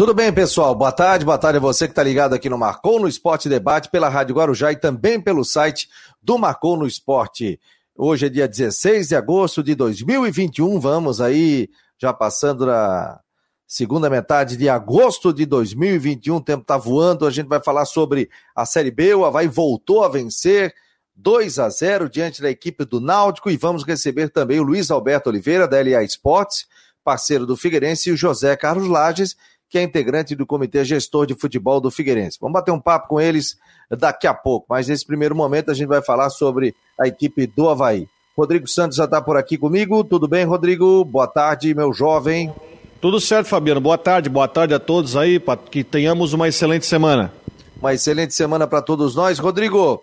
Tudo bem, pessoal? Boa tarde, boa tarde a você que está ligado aqui no Marcou no Esporte Debate, pela Rádio Guarujá e também pelo site do Marcou no Esporte. Hoje é dia 16 de agosto de 2021, vamos aí já passando na segunda metade de agosto de 2021, o tempo está voando, a gente vai falar sobre a Série B, o Havaí voltou a vencer, 2 a 0 diante da equipe do Náutico e vamos receber também o Luiz Alberto Oliveira, da LA Esportes, parceiro do Figueirense, e o José Carlos Lages, que é integrante do Comitê Gestor de Futebol do Figueirense. Vamos bater um papo com eles daqui a pouco, mas nesse primeiro momento a gente vai falar sobre a equipe do Havaí. Rodrigo Santos já está por aqui comigo. Tudo bem, Rodrigo? Boa tarde, meu jovem. Tudo certo, Fabiano. Boa tarde, boa tarde a todos aí, para que tenhamos uma excelente semana. Uma excelente semana para todos nós. Rodrigo,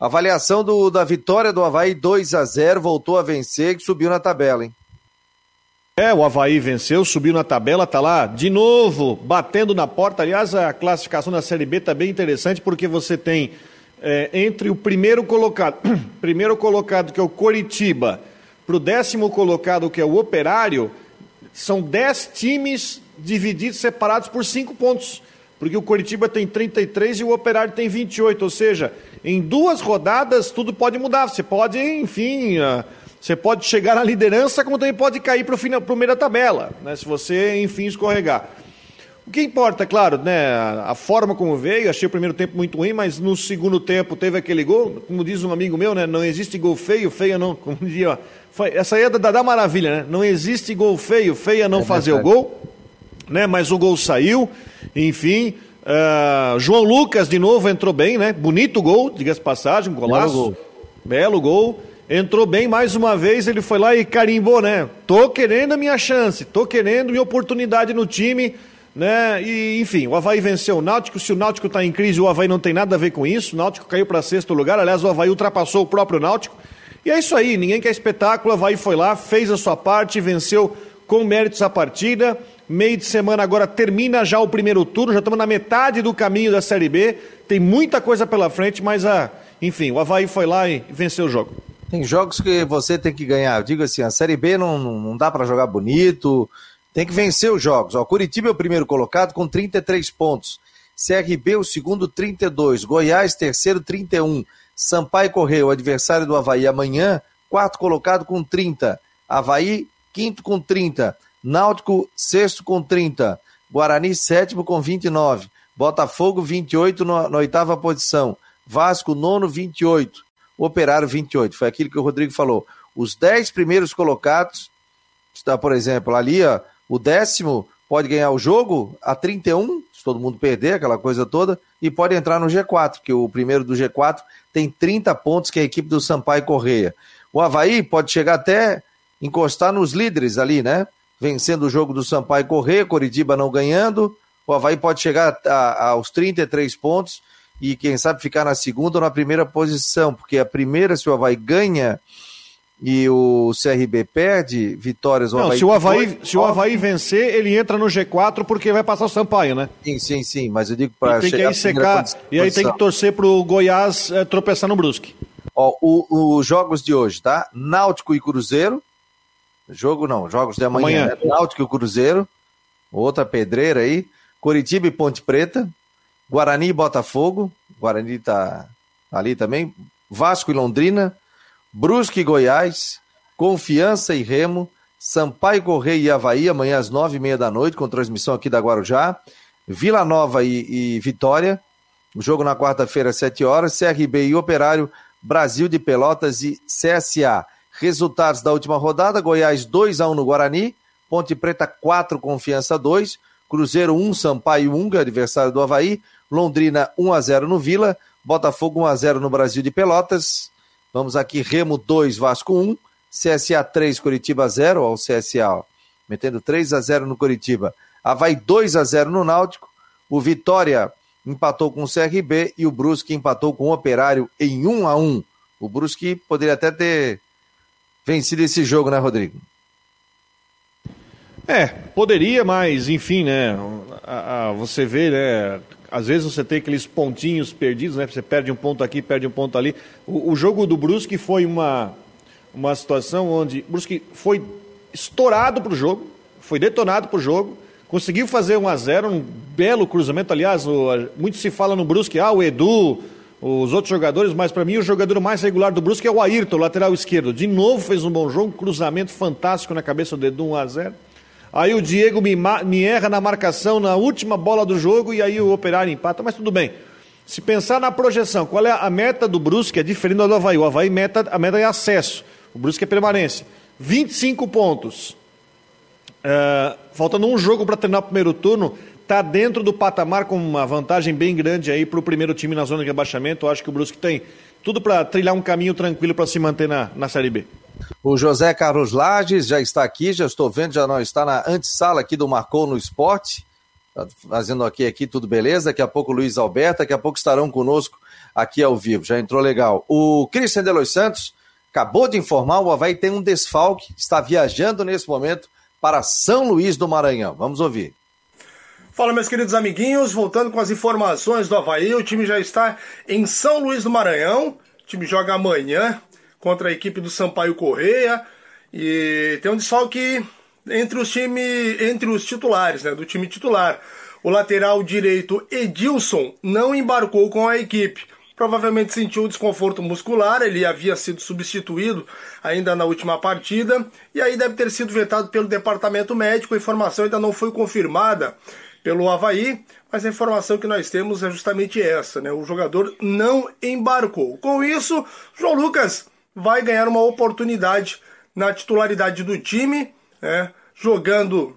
avaliação do, da vitória do Havaí 2 a 0 voltou a vencer e subiu na tabela, hein? É, o Havaí venceu, subiu na tabela, tá lá de novo, batendo na porta. Aliás, a classificação da Série B tá bem interessante porque você tem é, entre o primeiro colocado, primeiro colocado que é o Coritiba, para o décimo colocado que é o Operário, são dez times divididos, separados por cinco pontos. Porque o Coritiba tem 33 e o Operário tem 28. Ou seja, em duas rodadas tudo pode mudar. Você pode, enfim. Você pode chegar na liderança, como também pode cair para o meio da tabela, né, se você, enfim, escorregar. O que importa, claro, né, a forma como veio, achei o primeiro tempo muito ruim, mas no segundo tempo teve aquele gol, como diz um amigo meu, né, não existe gol feio, feia não, como dizia, essa aí é da, da maravilha, né, não existe gol feio, feia não é fazer verdade. o gol, né, mas o gol saiu, enfim, uh, João Lucas de novo entrou bem, né, bonito gol, diga-se passagem, um golaço, belo gol, belo gol entrou bem mais uma vez, ele foi lá e carimbou, né? Tô querendo a minha chance, tô querendo minha oportunidade no time, né? E enfim, o Havaí venceu o Náutico. Se o Náutico está em crise, o Havaí não tem nada a ver com isso. O Náutico caiu para sexto lugar. Aliás, o Havaí ultrapassou o próprio Náutico. E é isso aí, ninguém quer espetáculo. O Havaí foi lá, fez a sua parte, venceu com méritos a partida. Meio de semana agora termina já o primeiro turno, já estamos na metade do caminho da Série B. Tem muita coisa pela frente, mas a, enfim, o Havaí foi lá e venceu o jogo. Tem jogos que você tem que ganhar. Eu digo assim, a Série B não, não dá para jogar bonito, tem que vencer os jogos. O Curitiba é o primeiro colocado com 33 pontos. CRB, o segundo, 32. Goiás, terceiro, 31. Sampaio Correio, o adversário do Havaí amanhã, quarto colocado com 30. Havaí, quinto com 30. Náutico, sexto com 30. Guarani, sétimo com 29. Botafogo, 28 na, na oitava posição. Vasco, nono, 28. Operário 28. Foi aquilo que o Rodrigo falou. Os 10 primeiros colocados, está, por exemplo, ali, ó, o décimo pode ganhar o jogo a 31, se todo mundo perder, aquela coisa toda, e pode entrar no G4, que o primeiro do G4 tem 30 pontos, que é a equipe do Sampaio Correia. O Havaí pode chegar até encostar nos líderes ali, né? Vencendo o jogo do Sampaio Correia, Coritiba não ganhando, o Havaí pode chegar a, a, aos 33 pontos e quem sabe ficar na segunda ou na primeira posição, porque a primeira, se o Havaí ganha e o CRB perde, vitórias o Não, Havaí... Se o Havaí, se o Havaí vencer, ele entra no G4 porque vai passar o Sampaio, né? Sim, sim, sim, mas eu digo para chegar... Que aí secar, e aí tem que torcer pro Goiás é, tropeçar no Brusque. Ó, os jogos de hoje, tá? Náutico e Cruzeiro, jogo não, jogos de amanhã, amanhã. Né? Náutico e Cruzeiro, outra pedreira aí, Curitiba e Ponte Preta, Guarani e Botafogo, Guarani está ali também, Vasco e Londrina, Brusque e Goiás, Confiança e Remo, Sampaio Correia e Havaí, amanhã às nove e meia da noite, com transmissão aqui da Guarujá, Vila Nova e, e Vitória, o jogo na quarta-feira às sete horas, CRB e Operário, Brasil de Pelotas e CSA. Resultados da última rodada, Goiás 2 a 1 no Guarani, Ponte Preta 4, Confiança 2, Cruzeiro 1, Sampaio 1, que é adversário do Havaí, Londrina 1 a 0 no Vila, Botafogo 1 a 0 no Brasil de Pelotas. Vamos aqui Remo 2 Vasco 1, CSA 3 Curitiba 0 ao CSA, ó, metendo 3 a 0 no Curitiba. Havaí 2 a 0 no Náutico. O Vitória empatou com o CRB e o Brusque empatou com o Operário em 1 a 1. O Brusque poderia até ter vencido esse jogo, né, Rodrigo? É, poderia, mas enfim, né? A, a, você vê, né? Às vezes você tem aqueles pontinhos perdidos, né? Você perde um ponto aqui, perde um ponto ali. O, o jogo do Brusque foi uma, uma situação onde o Brusque foi estourado para o jogo, foi detonado para o jogo, conseguiu fazer 1 a 0 um belo cruzamento. Aliás, o, muito se fala no Brusque, ah, o Edu, os outros jogadores, mas para mim o jogador mais regular do Brusque é o Ayrton, lateral esquerdo. De novo fez um bom jogo, cruzamento fantástico na cabeça do Edu, 1 a 0 Aí o Diego me, me erra na marcação na última bola do jogo e aí o Operário empata, mas tudo bem. Se pensar na projeção, qual é a meta do Brusque? É diferente do Havaí. O Havaí, meta, a meta é acesso. O Brusque é permanência. 25 pontos. Uh, faltando um jogo para terminar o primeiro turno, está dentro do patamar com uma vantagem bem grande aí para o primeiro time na zona de rebaixamento. Eu acho que o Brusque tem tudo para trilhar um caminho tranquilo para se manter na, na Série B. O José Carlos Lages já está aqui, já estou vendo, já não está na antessala aqui do Marcou no Esporte. Tá fazendo aqui, aqui, tudo beleza. Daqui a pouco o Luiz Alberto, daqui a pouco estarão conosco aqui ao vivo. Já entrou legal. O Cristian de Los Santos acabou de informar: o Havaí tem um desfalque, está viajando nesse momento para São Luís do Maranhão. Vamos ouvir. Fala, meus queridos amiguinhos, voltando com as informações do Havaí, o time já está em São Luís do Maranhão. O time joga amanhã contra a equipe do Sampaio Correia e tem um desfalque entre os time, entre os titulares, né, do time titular. O lateral direito Edilson não embarcou com a equipe. Provavelmente sentiu desconforto muscular, ele havia sido substituído ainda na última partida e aí deve ter sido vetado pelo departamento médico. A informação ainda não foi confirmada pelo Havaí, mas a informação que nós temos é justamente essa, né? O jogador não embarcou. Com isso, João Lucas vai ganhar uma oportunidade na titularidade do time, né, jogando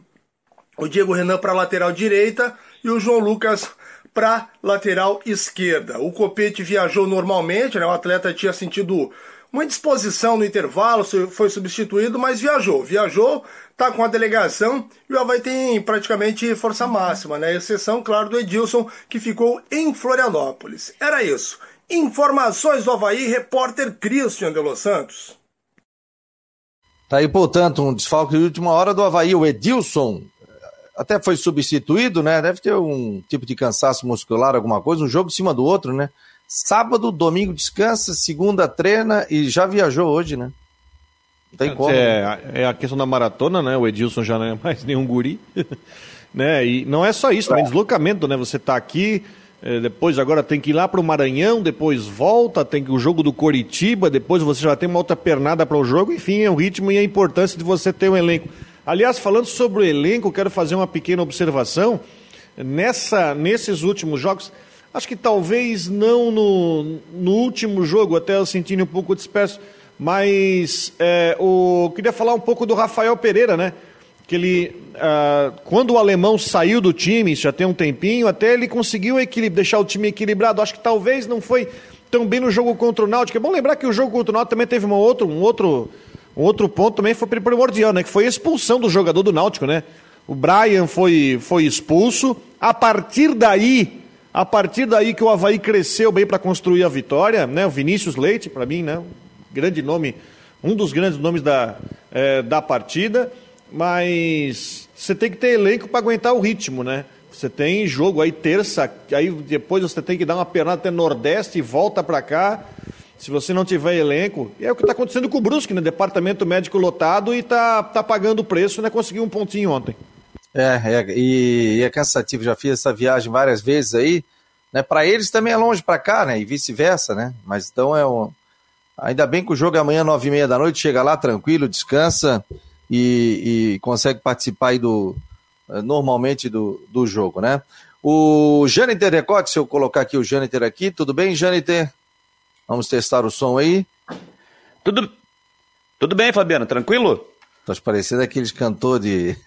o Diego Renan para lateral direita e o João Lucas para lateral esquerda. O Copete viajou normalmente, né, o atleta tinha sentido uma indisposição no intervalo, foi substituído, mas viajou. Viajou, tá com a delegação e o Havaí tem praticamente força máxima, né? Exceção, claro, do Edilson, que ficou em Florianópolis. Era isso. Informações do Havaí, repórter Christian de Los Santos. Tá aí, portanto, um desfalque de última hora do Havaí, o Edilson. Até foi substituído, né? Deve ter um tipo de cansaço muscular, alguma coisa, um jogo em cima do outro, né? Sábado, domingo descansa, segunda treina e já viajou hoje, né? Não tem como. É, é a questão da maratona, né? O Edilson já não é mais nenhum guri. né? E não é só isso, também deslocamento, né? Você tá aqui, é, depois agora tem que ir lá para o Maranhão, depois volta, tem o jogo do Coritiba, depois você já tem uma outra pernada para o jogo, enfim, é o ritmo e a importância de você ter um elenco. Aliás, falando sobre o elenco, quero fazer uma pequena observação. Nessa, nesses últimos jogos, acho que talvez não no, no último jogo, até eu sentindo um pouco disperso, mas é, o, queria falar um pouco do Rafael Pereira, né? Que ele, ah, quando o alemão saiu do time, isso já tem um tempinho, até ele conseguiu deixar o time equilibrado. Acho que talvez não foi tão bem no jogo contra o Náutico. É bom lembrar que o jogo contra o Náutico também teve uma outro, um, outro, um outro ponto também foi primordial, né? Que foi a expulsão do jogador do Náutico, né? O Brian foi, foi expulso. A partir daí, a partir daí que o Havaí cresceu bem para construir a vitória, né? O Vinícius Leite, para mim, né? Grande nome, um dos grandes nomes da, é, da partida mas você tem que ter elenco para aguentar o ritmo, né? Você tem jogo aí terça, aí depois você tem que dar uma pernada até Nordeste e volta para cá. Se você não tiver elenco, e é o que está acontecendo com o Brusque, né? Departamento médico lotado e tá, tá pagando o preço, né? Conseguiu um pontinho ontem. É, é e, e é cansativo. Já fiz essa viagem várias vezes aí. Né? Para eles também é longe para cá, né? E vice-versa, né? Mas então é um. Ainda bem que o jogo é amanhã, nove e meia da noite, chega lá tranquilo, descansa e, e consegue participar aí do, eh, normalmente do, do jogo, né? O Jâniter Recote, se eu colocar aqui o Jâniter aqui, tudo bem, Jâniter? Vamos testar o som aí. Tudo, tudo bem, Fabiano, tranquilo? Tô parecendo aqueles cantores de.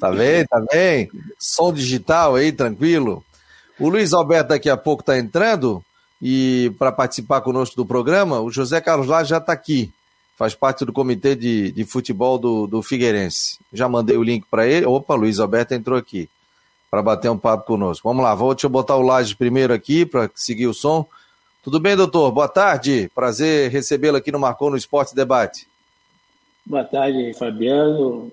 tá bem, tá bem? Som digital aí, tranquilo. O Luiz Alberto daqui a pouco tá entrando e para participar conosco do programa, o José Carlos lá já está aqui faz parte do comitê de, de futebol do, do Figueirense. Já mandei o link para ele. Opa, Luiz Alberto entrou aqui para bater um papo conosco. Vamos lá, vou deixa eu botar o Laje primeiro aqui para seguir o som. Tudo bem, doutor? Boa tarde. Prazer recebê-lo aqui no Marcou no Esporte Debate. Boa tarde, Fabiano.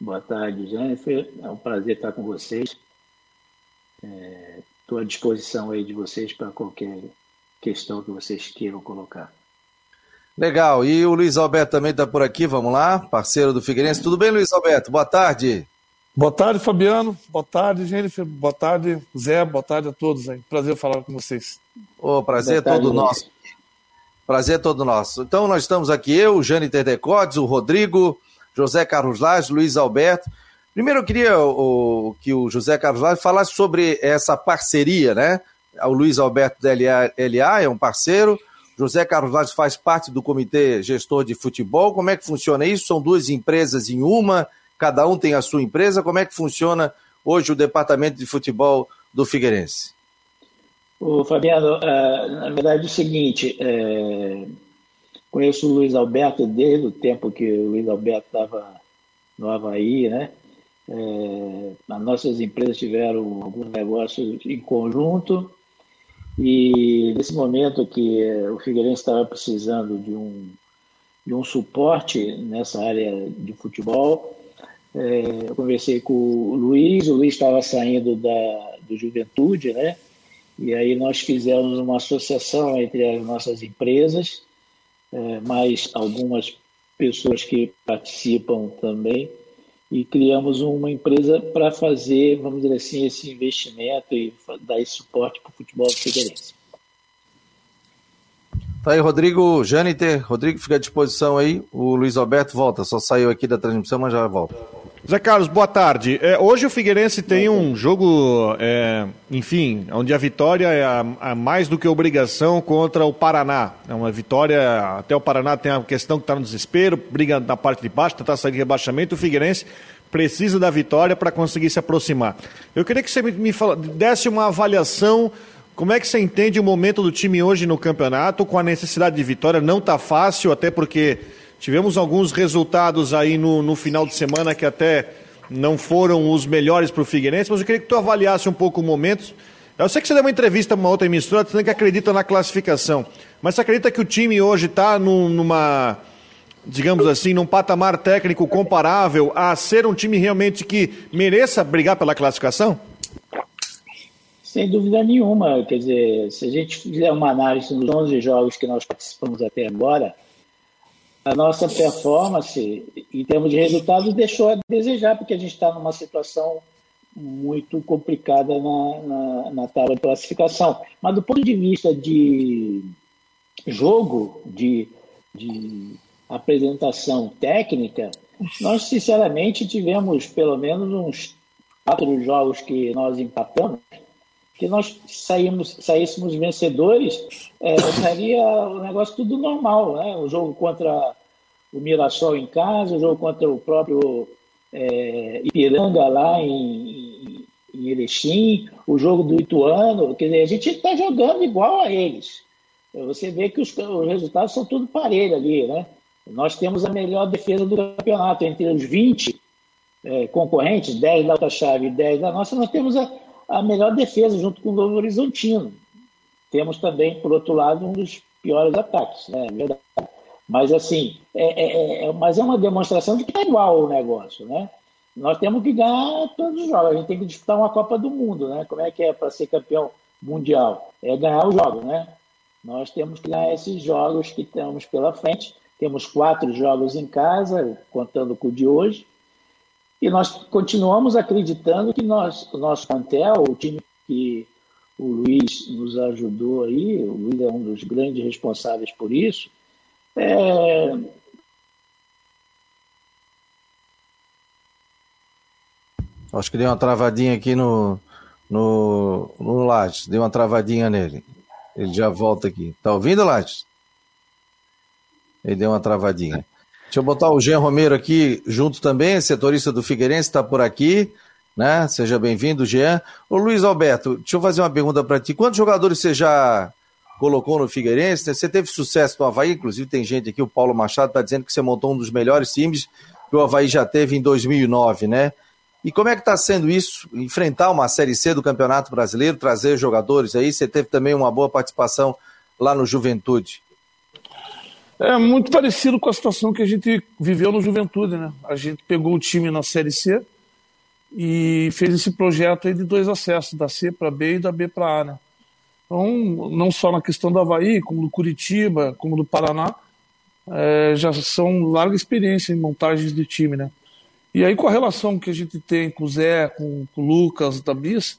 Boa tarde, Jennifer. É um prazer estar com vocês. Estou é, à disposição aí de vocês para qualquer questão que vocês queiram colocar. Legal. E o Luiz Alberto também está por aqui, vamos lá, parceiro do Figueirense. Tudo bem, Luiz Alberto? Boa tarde. Boa tarde, Fabiano. Boa tarde, Jennifer. Boa tarde, Zé. Boa tarde a todos aí. Prazer falar com vocês. O prazer é todo nosso. Prazer é todo nosso. Então, nós estamos aqui, eu, o Jane Terdecotes, o Rodrigo, José Carlos Lage, Luiz Alberto. Primeiro, eu queria o, que o José Carlos Lage falasse sobre essa parceria, né? O Luiz Alberto da LA, LA é um parceiro, José Carlos Lage faz parte do comitê gestor de futebol. Como é que funciona isso? São duas empresas em uma, cada um tem a sua empresa. Como é que funciona hoje o departamento de futebol do Figueirense? O Fabiano, uh, na verdade é o seguinte, é, conheço o Luiz Alberto desde o tempo que o Luiz Alberto estava no Havaí, né? É, as nossas empresas tiveram alguns negócios em conjunto e nesse momento que o Figueirense estava precisando de um, de um suporte nessa área de futebol, é, eu conversei com o Luiz, o Luiz estava saindo da, do Juventude, né? E aí nós fizemos uma associação entre as nossas empresas, é, mais algumas pessoas que participam também, e criamos uma empresa para fazer, vamos dizer assim, esse investimento e dar esse suporte para o futebol do Figueirense. Tá aí, Rodrigo Jâniter. Rodrigo fica à disposição aí. O Luiz Alberto volta, só saiu aqui da transmissão, mas já volta. Zé Carlos, boa tarde. É, hoje o Figueirense tem um jogo, é, enfim, onde a vitória é a, a mais do que obrigação contra o Paraná. É uma vitória, até o Paraná tem a questão que está no desespero, briga na parte de baixo, tentar sair de rebaixamento. O Figueirense precisa da vitória para conseguir se aproximar. Eu queria que você me, me fala, desse uma avaliação. Como é que você entende o momento do time hoje no campeonato, com a necessidade de vitória? Não está fácil, até porque Tivemos alguns resultados aí no, no final de semana que até não foram os melhores para o Figueirense, mas eu queria que tu avaliasse um pouco o momento. Eu sei que você deu uma entrevista para uma outra emissora dizendo que acredita na classificação, mas você acredita que o time hoje está num, numa, digamos assim, num patamar técnico comparável a ser um time realmente que mereça brigar pela classificação? Sem dúvida nenhuma. Quer dizer, se a gente fizer uma análise dos 11 jogos que nós participamos até agora, a nossa performance, em termos de resultados, deixou a desejar, porque a gente está numa situação muito complicada na, na, na tábua de classificação. Mas do ponto de vista de jogo, de, de apresentação técnica, nós sinceramente tivemos pelo menos uns quatro jogos que nós empatamos, que nós saímos, saíssemos vencedores, é, seria o negócio tudo normal, né? O jogo contra o Mirassol em casa, o jogo contra o próprio é, Ipiranga lá em, em Erechim, o jogo do Ituano, quer dizer, a gente está jogando igual a eles. Você vê que os, os resultados são tudo parelho ali, né? Nós temos a melhor defesa do campeonato, entre os 20 é, concorrentes, 10 da outra chave e 10 da nossa, nós temos a, a melhor defesa junto com o Novo Horizontino. Temos também, por outro lado, um dos piores ataques, né? É verdade. Mas assim, é, é, é, mas é uma demonstração de que é igual o negócio, né? Nós temos que ganhar todos os jogos. A gente tem que disputar uma Copa do Mundo, né? Como é que é para ser campeão mundial? É ganhar os jogos, né? Nós temos que ganhar esses jogos que temos pela frente. Temos quatro jogos em casa, contando com o de hoje. E nós continuamos acreditando que nós, o nosso plantel, o time que o Luiz nos ajudou aí, o Luiz é um dos grandes responsáveis por isso, é... Acho que deu uma travadinha aqui no, no, no Lages. Deu uma travadinha nele. Ele já volta aqui. Tá ouvindo, Lages? Ele deu uma travadinha. Deixa eu botar o Jean Romero aqui junto também, setorista do Figueirense, está por aqui. Né? Seja bem-vindo, Jean. Ô Luiz Alberto, deixa eu fazer uma pergunta para ti. Quantos jogadores você já colocou no Figueirense. Né? Você teve sucesso no Havaí, inclusive tem gente aqui, o Paulo Machado está dizendo que você montou um dos melhores times que o Havaí já teve em 2009, né? E como é que está sendo isso, enfrentar uma Série C do Campeonato Brasileiro, trazer jogadores aí? Você teve também uma boa participação lá no Juventude. É muito parecido com a situação que a gente viveu no Juventude, né? A gente pegou o time na Série C e fez esse projeto aí de dois acessos, da C para B e da B para A, né? Então, não só na questão do Havaí, como do Curitiba, como do Paraná, é, já são larga experiência em montagens de time, né? E aí, com a relação que a gente tem com o Zé, com, com o Lucas, da Bis,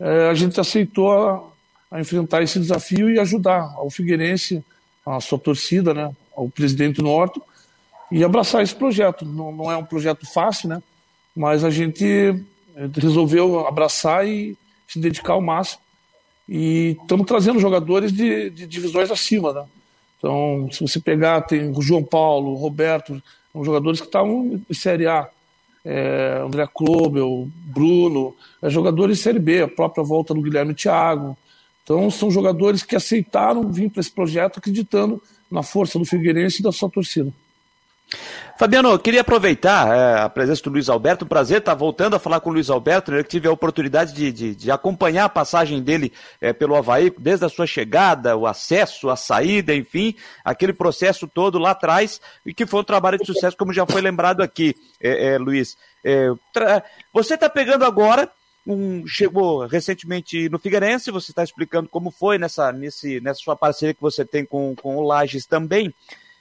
é, a gente aceitou a, a, enfrentar esse desafio e ajudar ao Figueirense, a sua torcida, né, ao presidente Norton, e abraçar esse projeto. Não, não é um projeto fácil, né? Mas a gente resolveu abraçar e se dedicar ao máximo. E estamos trazendo jogadores de, de divisões acima, né? Então, se você pegar, tem o João Paulo, o Roberto, são jogadores que estavam em Série A. É, André Klobel, Bruno, é, jogadores de Série B, a própria volta do Guilherme Thiago. Então, são jogadores que aceitaram vir para esse projeto acreditando na força do Figueirense e da sua torcida. Fabiano, eu queria aproveitar é, a presença do Luiz Alberto, um prazer estar voltando a falar com o Luiz Alberto, que tive a oportunidade de, de, de acompanhar a passagem dele é, pelo Havaí, desde a sua chegada, o acesso, a saída, enfim, aquele processo todo lá atrás, e que foi um trabalho de sucesso, como já foi lembrado aqui, é, é Luiz. É, você está pegando agora um, chegou recentemente no Figueirense, você está explicando como foi nessa, nesse, nessa sua parceria que você tem com, com o Lages também.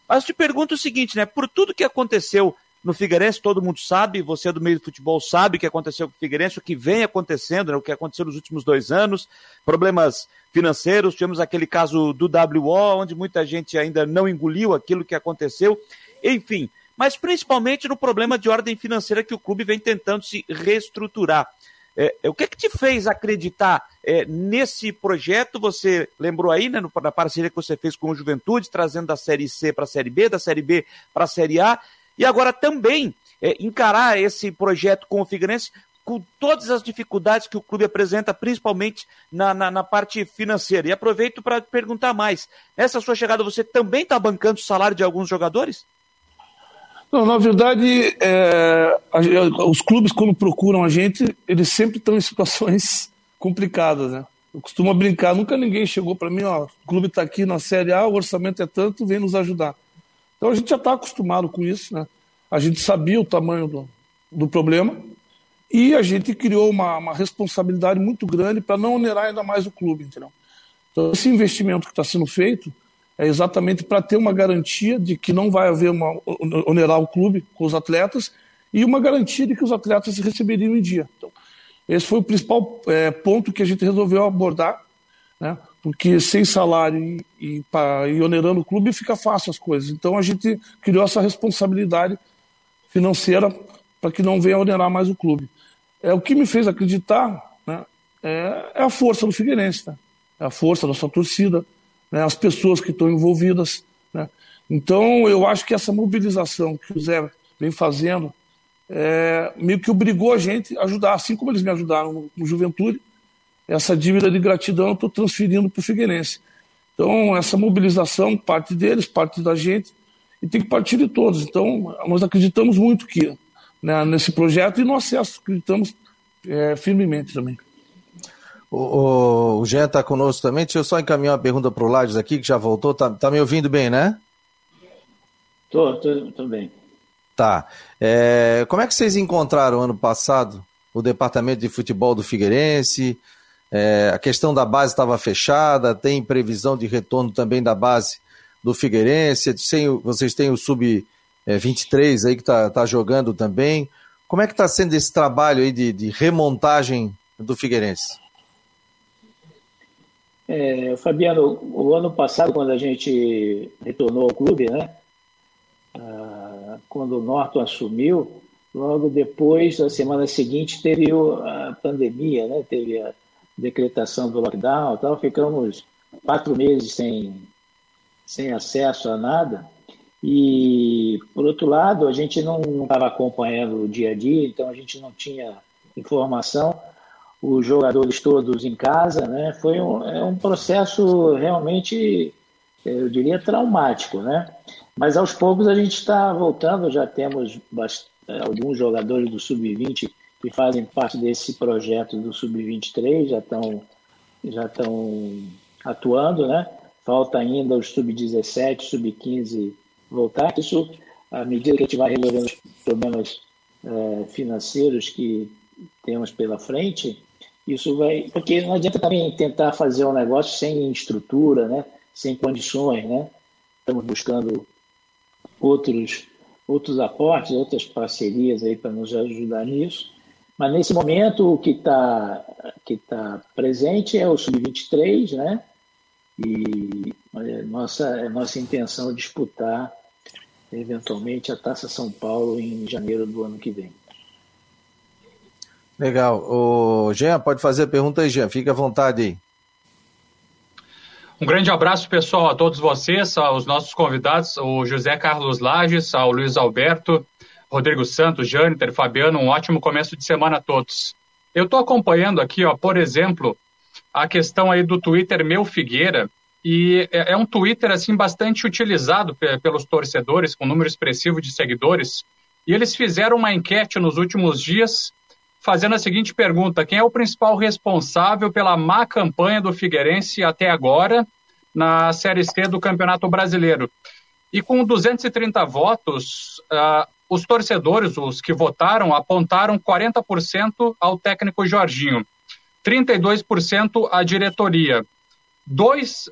Mas te pergunto o seguinte, né? Por tudo que aconteceu no Figueirense, todo mundo sabe, você do meio do futebol sabe o que aconteceu com o Figueirense, o que vem acontecendo, né, o que aconteceu nos últimos dois anos, problemas financeiros, tivemos aquele caso do WO, onde muita gente ainda não engoliu aquilo que aconteceu, enfim, mas principalmente no problema de ordem financeira que o clube vem tentando se reestruturar. É, é, o que, é que te fez acreditar é, nesse projeto? Você lembrou aí, né, na parceria que você fez com o Juventude, trazendo da Série C para a Série B, da Série B para a Série A, e agora também é, encarar esse projeto com o Figueirense com todas as dificuldades que o clube apresenta, principalmente na, na, na parte financeira. E aproveito para perguntar mais. Nessa sua chegada, você também está bancando o salário de alguns jogadores? Não, na verdade, é, a, os clubes, quando procuram a gente, eles sempre estão em situações complicadas, né? Eu costumo brincar, nunca ninguém chegou para mim, ó, o clube está aqui na Série A, o orçamento é tanto, vem nos ajudar. Então a gente já está acostumado com isso, né? A gente sabia o tamanho do, do problema e a gente criou uma, uma responsabilidade muito grande para não onerar ainda mais o clube, entendeu? Então esse investimento que está sendo feito, é exatamente para ter uma garantia de que não vai haver uma onerar o clube com os atletas e uma garantia de que os atletas receberiam em dia. Então, esse foi o principal é, ponto que a gente resolveu abordar, né? porque sem salário e, e, pra, e onerando o clube fica fácil as coisas. Então a gente criou essa responsabilidade financeira para que não venha onerar mais o clube. É o que me fez acreditar, né? é, é a força do Figueirense, né? é a força da sua torcida, né, as pessoas que estão envolvidas. Né? Então, eu acho que essa mobilização que o Zé vem fazendo é, meio que obrigou a gente a ajudar, assim como eles me ajudaram no, no Juventude, essa dívida de gratidão eu estou transferindo para o Figueirense. Então, essa mobilização, parte deles, parte da gente, e tem que partir de todos. Então, nós acreditamos muito que né, nesse projeto e no acesso, acreditamos é, firmemente também. O, o Jean está conosco também. Deixa eu só encaminhar uma pergunta para o Lages aqui, que já voltou. Tá, tá me ouvindo bem, né? Tô, tô, tô bem. Tá. É, como é que vocês encontraram ano passado o departamento de futebol do Figueirense? É, a questão da base estava fechada, tem previsão de retorno também da base do Figueirense. Vocês têm o Sub-23 aí que está tá jogando também. Como é que está sendo esse trabalho aí de, de remontagem do Figueirense? É, Fabiano, o ano passado, quando a gente retornou ao clube, né? Ah, quando o Norton assumiu, logo depois, na semana seguinte, teve a pandemia, né? Teve a decretação do lockdown, tal. Ficamos quatro meses sem sem acesso a nada. E, por outro lado, a gente não estava acompanhando o dia a dia, então a gente não tinha informação os jogadores todos em casa, né? Foi um, é um processo realmente, eu diria, traumático, né? Mas aos poucos a gente está voltando, já temos alguns jogadores do Sub-20 que fazem parte desse projeto do Sub-23, já estão já estão atuando, né? Falta ainda os Sub-17, Sub-15 voltar. Isso, à medida que a gente vai resolvendo os problemas é, financeiros que temos pela frente, isso vai. Porque não adianta também tentar fazer um negócio sem estrutura, né? sem condições. Né? Estamos buscando outros, outros aportes, outras parcerias aí para nos ajudar nisso. Mas nesse momento o que está que tá presente é o Sub-23, né? E é nossa, é nossa intenção disputar eventualmente a Taça São Paulo em janeiro do ano que vem. Legal. O Jean, pode fazer a pergunta aí, Jean. Fica à vontade aí. Um grande abraço, pessoal, a todos vocês, aos nossos convidados, o José Carlos Lages, ao Luiz Alberto, Rodrigo Santos, Jâniter, Fabiano, um ótimo começo de semana a todos. Eu estou acompanhando aqui, ó, por exemplo, a questão aí do Twitter Meu Figueira, e é, é um Twitter assim bastante utilizado pelos torcedores, com número expressivo de seguidores, e eles fizeram uma enquete nos últimos dias fazendo a seguinte pergunta: quem é o principal responsável pela má campanha do Figueirense até agora na Série C do Campeonato Brasileiro? E com 230 votos, uh, os torcedores, os que votaram, apontaram 40% ao técnico Jorginho, 32% à diretoria, 2%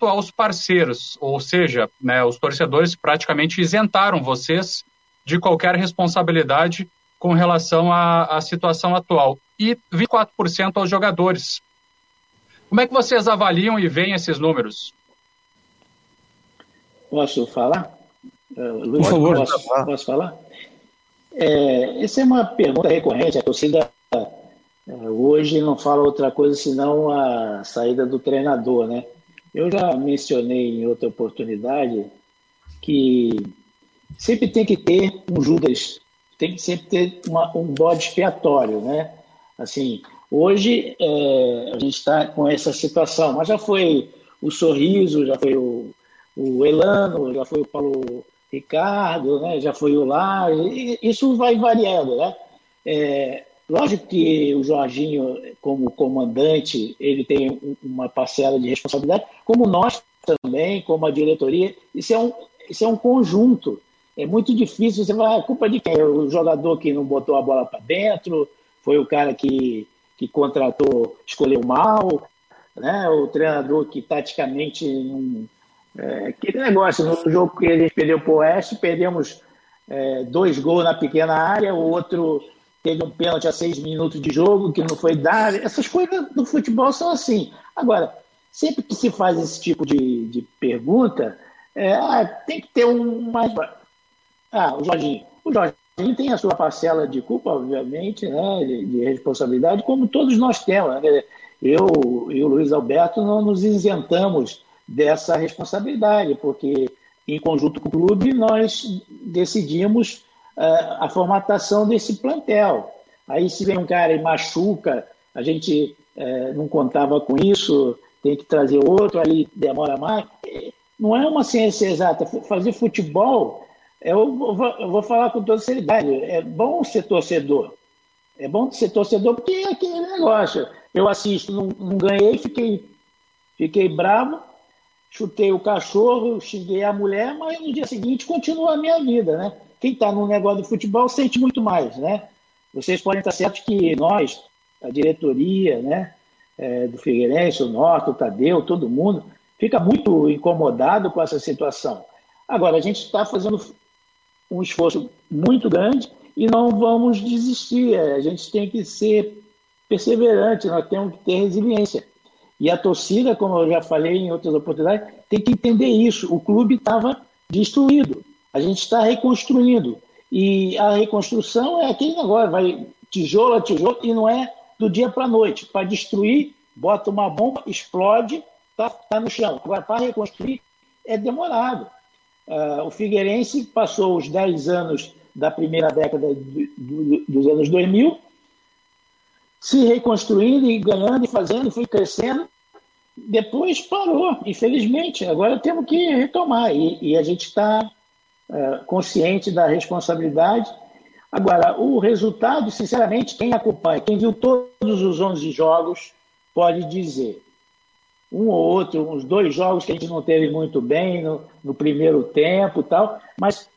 aos parceiros, ou seja, né, os torcedores praticamente isentaram vocês de qualquer responsabilidade com relação à, à situação atual. E 24% aos jogadores. Como é que vocês avaliam e veem esses números? Posso falar? Uh, Luiz, Por favor. Posso, posso falar? É, essa é uma pergunta recorrente. A torcida é, hoje não fala outra coisa senão a saída do treinador, né? Eu já mencionei em outra oportunidade que sempre tem que ter um Judas tem que sempre ter uma, um bode expiatório, né? Assim, hoje é, a gente está com essa situação, mas já foi o Sorriso, já foi o, o Elano, já foi o Paulo Ricardo, né? já foi o Lar, isso vai variando, né? É, lógico que o Jorginho, como comandante, ele tem uma parcela de responsabilidade, como nós também, como a diretoria, isso é um, isso é um conjunto é muito difícil você falar, a ah, culpa de quem? O jogador que não botou a bola para dentro, foi o cara que, que contratou, escolheu mal, né? o treinador que taticamente não. É, aquele negócio, no jogo que a gente perdeu para o Oeste, perdemos é, dois gols na pequena área, o outro teve um pênalti a seis minutos de jogo que não foi dado. Essas coisas do futebol são assim. Agora, sempre que se faz esse tipo de, de pergunta, é, ah, tem que ter um mais. Ah, o Jorginho. O Jorginho tem a sua parcela de culpa, obviamente, né, de, de responsabilidade, como todos nós temos. Né? Eu e o Luiz Alberto não nos isentamos dessa responsabilidade, porque, em conjunto com o clube, nós decidimos uh, a formatação desse plantel. Aí, se vem um cara e machuca, a gente uh, não contava com isso, tem que trazer outro, aí demora mais. Não é uma ciência exata. Fazer futebol eu vou, eu vou falar com toda seriedade. É bom ser torcedor. É bom ser torcedor porque é aquele negócio. Eu assisto, não, não ganhei, fiquei, fiquei bravo, chutei o cachorro, xinguei a mulher, mas no dia seguinte continua a minha vida, né? Quem está no negócio do futebol sente muito mais, né? Vocês podem estar certos que nós, a diretoria, né, é, do Figueirense, o Norte, o Tadeu, todo mundo, fica muito incomodado com essa situação. Agora, a gente está fazendo um esforço muito grande e não vamos desistir. É, a gente tem que ser perseverante, nós temos que ter resiliência. E a torcida, como eu já falei em outras oportunidades, tem que entender isso. O clube estava destruído. A gente está reconstruindo. E a reconstrução é aquele negócio, vai tijolo a tijolo, e não é do dia para a noite. Para destruir, bota uma bomba, explode, está tá no chão. Agora, para reconstruir, é demorado. Uh, o Figueirense passou os 10 anos da primeira década do, do, dos anos 2000, se reconstruindo e ganhando e fazendo, foi crescendo. Depois parou, infelizmente. Agora temos que retomar e, e a gente está uh, consciente da responsabilidade. Agora, o resultado, sinceramente, quem acompanha, quem viu todos os 11 jogos, pode dizer um ou outro, uns dois jogos que a gente não teve muito bem no, no primeiro tempo e tal, mas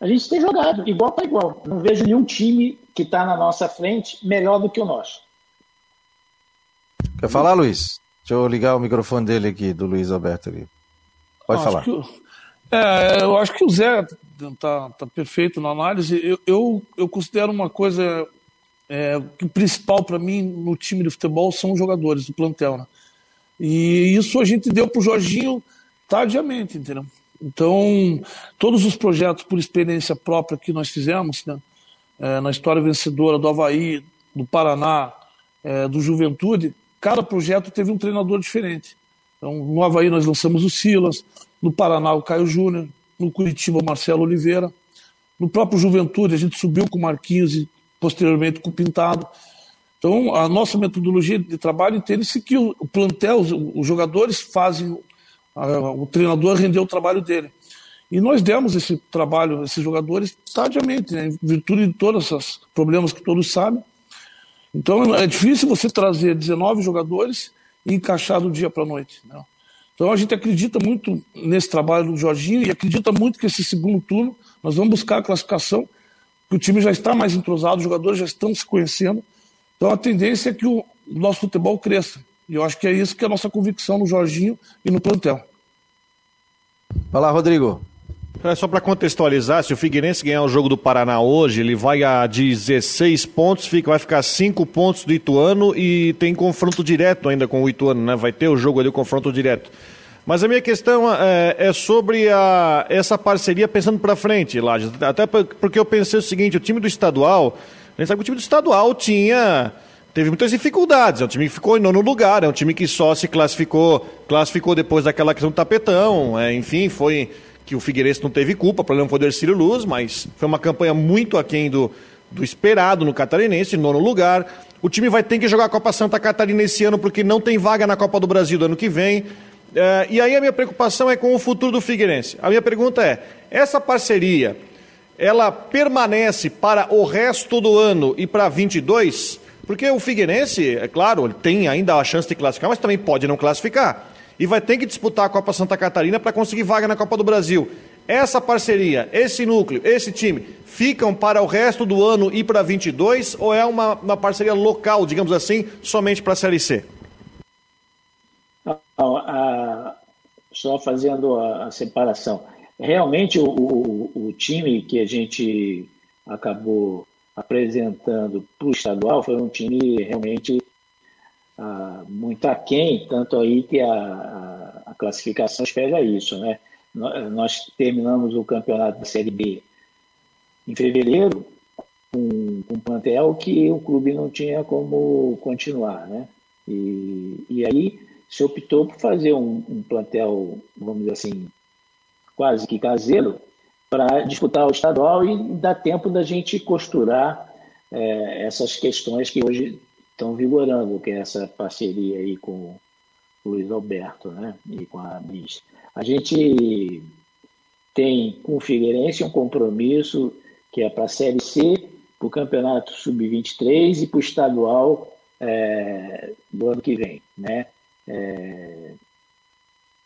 a gente tem jogado igual para igual. Não vejo nenhum time que está na nossa frente melhor do que o nosso. Quer falar, Luiz? Deixa eu ligar o microfone dele aqui, do Luiz Alberto ali. Pode falar. Que, É, eu acho que o Zé tá, tá perfeito na análise. Eu, eu, eu considero uma coisa é, que o principal para mim no time de futebol são os jogadores do plantel, né? E isso a gente deu para o Jorginho tardiamente, entendeu? Então, todos os projetos por experiência própria que nós fizemos, né, é, na história vencedora do Havaí, do Paraná, é, do Juventude, cada projeto teve um treinador diferente. Então, no Havaí nós lançamos o Silas, no Paraná o Caio Júnior, no Curitiba o Marcelo Oliveira, no próprio Juventude a gente subiu com o Marquinhos e posteriormente com o Pintado. Então, a nossa metodologia de trabalho entende-se que o, plantel, os, jogadores fazem o treinador render o trabalho dele. E nós demos esse trabalho a esses jogadores tardiamente, né, em virtude de todos os problemas que todos sabem. Então é difícil você trazer 19 jogadores e encaixar do dia para a noite. Né? Então a gente acredita muito nesse trabalho do Jorginho e acredita muito que esse segundo turno nós vamos buscar a classificação, que o time já está mais entrosado, os jogadores já estão se conhecendo então a tendência é que o nosso futebol cresça. E eu acho que é isso que é a nossa convicção no Jorginho e no plantel. Vai lá, Rodrigo. É só para contextualizar, se o Figueirense ganhar o jogo do Paraná hoje, ele vai a 16 pontos, fica, vai ficar 5 pontos do Ituano e tem confronto direto ainda com o Ituano, né? Vai ter o jogo ali, o confronto direto. Mas a minha questão é, é sobre a, essa parceria pensando para frente, Lages. Até porque eu pensei o seguinte, o time do estadual a gente sabe que o time do estadual tinha. Teve muitas dificuldades. É um time que ficou em nono lugar, é um time que só se classificou, classificou depois daquela questão do tapetão. É, enfim, foi que o Figueirense não teve culpa, o problema foi do Ercílio Luz, mas foi uma campanha muito aquém do, do esperado no Catarinense, nono lugar. O time vai ter que jogar a Copa Santa Catarina esse ano porque não tem vaga na Copa do Brasil do ano que vem. É, e aí a minha preocupação é com o futuro do Figueirense. A minha pergunta é: essa parceria ela permanece para o resto do ano e para 22? Porque o Figueirense, é claro, tem ainda a chance de classificar, mas também pode não classificar. E vai ter que disputar a Copa Santa Catarina para conseguir vaga na Copa do Brasil. Essa parceria, esse núcleo, esse time, ficam para o resto do ano e para 22 ou é uma, uma parceria local, digamos assim, somente para a Série C? só fazendo a, a separação realmente o, o, o time que a gente acabou apresentando para o estadual foi um time realmente ah, muito aquém, tanto aí que a, a, classificação espera isso. Né? Nós terminamos o campeonato da Série B em fevereiro com, com um plantel que o clube não tinha como continuar. Né? E, e aí se optou por fazer um, um plantel, vamos dizer assim, quase que caseiro para disputar o estadual e dar tempo da gente costurar é, essas questões que hoje estão vigorando, que é essa parceria aí com o Luiz Alberto né, e com a Bis. A gente tem com o Figueirense um compromisso que é para a Série C, para o Campeonato Sub-23 e para o estadual é, do ano que vem. Né? É,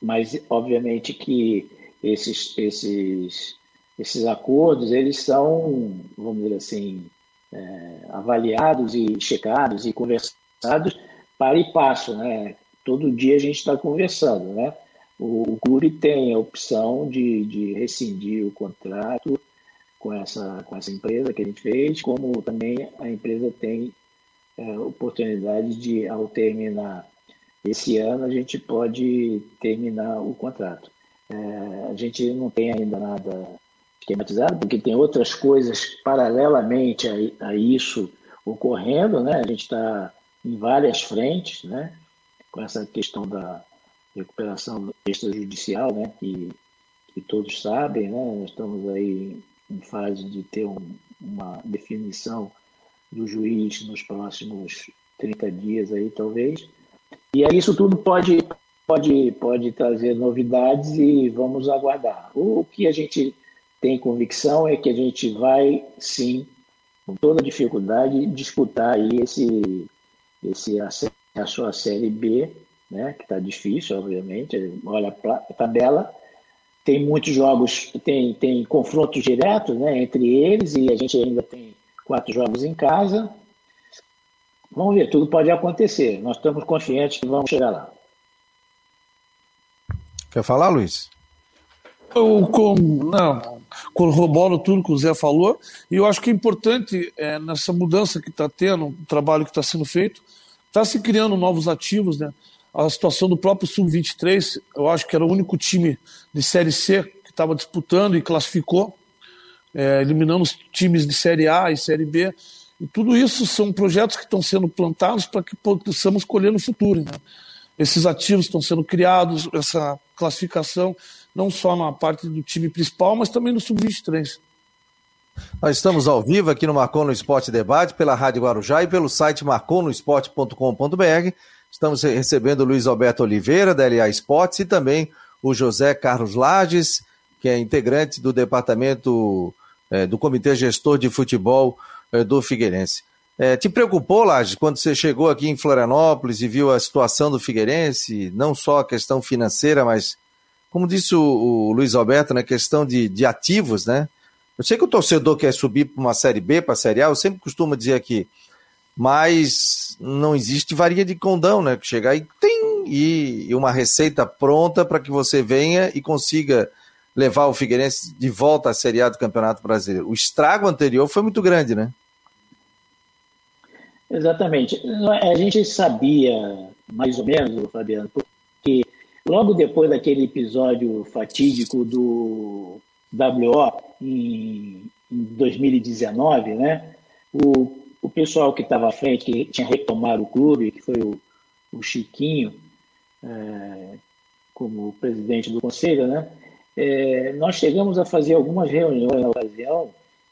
mas, obviamente, que esses, esses, esses acordos, eles são, vamos dizer assim, é, avaliados e checados e conversados para e passo, né? Todo dia a gente está conversando, né? O, o clube tem a opção de, de rescindir o contrato com essa, com essa empresa que a gente fez, como também a empresa tem é, oportunidade de, ao terminar esse ano, a gente pode terminar o contrato. É, a gente não tem ainda nada esquematizado, porque tem outras coisas paralelamente a, a isso ocorrendo, né? A gente está em várias frentes, né? Com essa questão da recuperação extrajudicial, né? Que, que todos sabem, né? Nós estamos aí em fase de ter um, uma definição do juiz nos próximos 30 dias aí, talvez. E aí isso tudo pode pode, pode trazer novidades e vamos aguardar. O que a gente tem convicção é que a gente vai, sim, com toda dificuldade, disputar aí esse, esse acesso à Série B, né, que está difícil, obviamente. Olha a tabela, tem muitos jogos, tem, tem confrontos diretos né, entre eles e a gente ainda tem quatro jogos em casa. Vamos ver, tudo pode acontecer. Nós estamos confiantes que vamos chegar lá. Quer falar, Luiz? Eu com, não, corroboro tudo que o Zé falou, e eu acho que é importante é, nessa mudança que está tendo, o trabalho que está sendo feito, está se criando novos ativos, né? A situação do próprio Sub-23, eu acho que era o único time de Série C que estava disputando e classificou, é, eliminando os times de Série A e Série B. E tudo isso são projetos que estão sendo plantados para que possamos colher no futuro. Né? Esses ativos estão sendo criados, essa classificação, não só na parte do time principal, mas também no Sub-23. Nós estamos ao vivo aqui no Marcon no Esporte Debate, pela Rádio Guarujá e pelo site marconosport.com.br. Estamos recebendo o Luiz Alberto Oliveira, da LA Esportes, e também o José Carlos Lages, que é integrante do departamento é, do Comitê Gestor de Futebol é, do Figueirense. É, te preocupou, Lages, quando você chegou aqui em Florianópolis e viu a situação do Figueirense, não só a questão financeira, mas, como disse o, o Luiz Alberto, né, questão de, de ativos, né? Eu sei que o torcedor quer subir para uma Série B, para a Série A, eu sempre costumo dizer aqui, mas não existe varinha de condão, né? Que chegar e tem e, uma receita pronta para que você venha e consiga levar o Figueirense de volta à Série A do Campeonato Brasileiro. O estrago anterior foi muito grande, né? Exatamente. A gente sabia, mais ou menos, Fabiano, porque logo depois daquele episódio fatídico do WO em, em 2019, né? O, o pessoal que estava à frente, que tinha retomado o clube, que foi o, o Chiquinho, é, como presidente do conselho, né? É, nós chegamos a fazer algumas reuniões na ocasião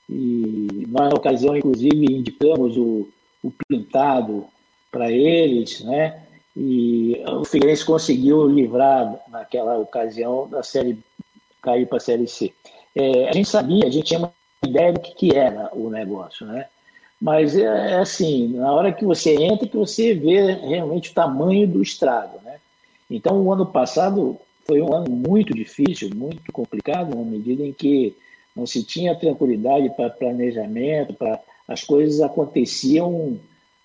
e na ocasião, inclusive, indicamos o, o pintado para eles, né? E o Figueirense conseguiu livrar naquela ocasião da série cair para a série C. É, a gente sabia, a gente tinha uma ideia do que, que era o negócio, né? Mas é, é assim, na hora que você entra, que você vê realmente o tamanho do estrago, né? Então, o ano passado foi um ano muito difícil, muito complicado, na medida em que não se tinha tranquilidade para planejamento, para as coisas aconteciam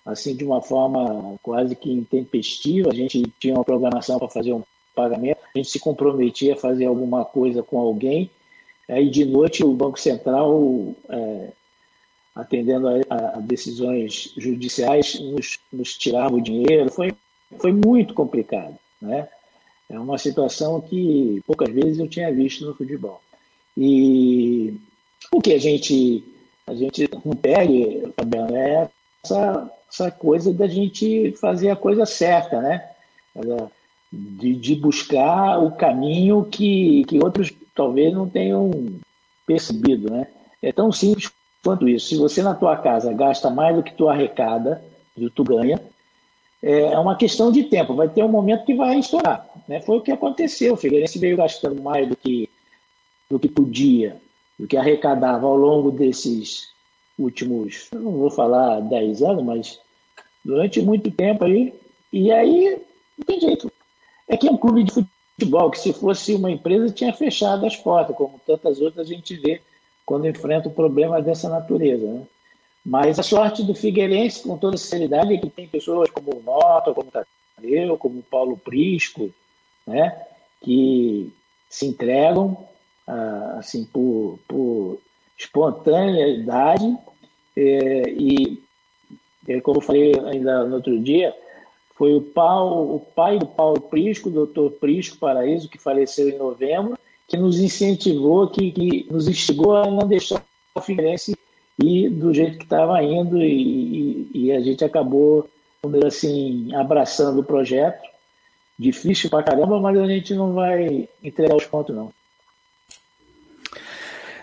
assim de uma forma quase que intempestiva. A gente tinha uma programação para fazer um pagamento, a gente se comprometia a fazer alguma coisa com alguém, aí de noite o Banco Central, é, atendendo a, a, decisões judiciais, nos, nos tirava o dinheiro. Foi, foi muito complicado, né? É uma situação que poucas vezes eu tinha visto no futebol. E o que a gente a gente não perde, é essa, essa coisa da gente fazer a coisa certa, né? De, de buscar o caminho que, que outros talvez não tenham percebido, né? É tão simples quanto isso. Se você na tua casa gasta mais do que tu arrecada, do que tu ganha, é uma questão de tempo. Vai ter um momento que vai estourar. Né? Foi o que aconteceu. O Figueirense veio gastando mais do que, do que podia do que arrecadava ao longo desses últimos, não vou falar 10 anos, mas durante muito tempo aí. E aí, não tem jeito. É que é um clube de futebol, que se fosse uma empresa tinha fechado as portas, como tantas outras a gente vê quando enfrenta um problema dessa natureza. Né? Mas a sorte do Figueirense, com toda sinceridade, é que tem pessoas como o Nota, como o Tadeu, como o Paulo Prisco, né? que se entregam assim, por, por espontaneidade é, e, é, como eu falei ainda no outro dia, foi o, Paulo, o pai do Paulo Prisco, o doutor Prisco Paraíso, que faleceu em novembro, que nos incentivou, que, que nos instigou a não deixar o Figueirense ir do jeito que estava indo e, e, e, a gente acabou, assim, abraçando o projeto. Difícil pra caramba, mas a gente não vai entregar os pontos, não.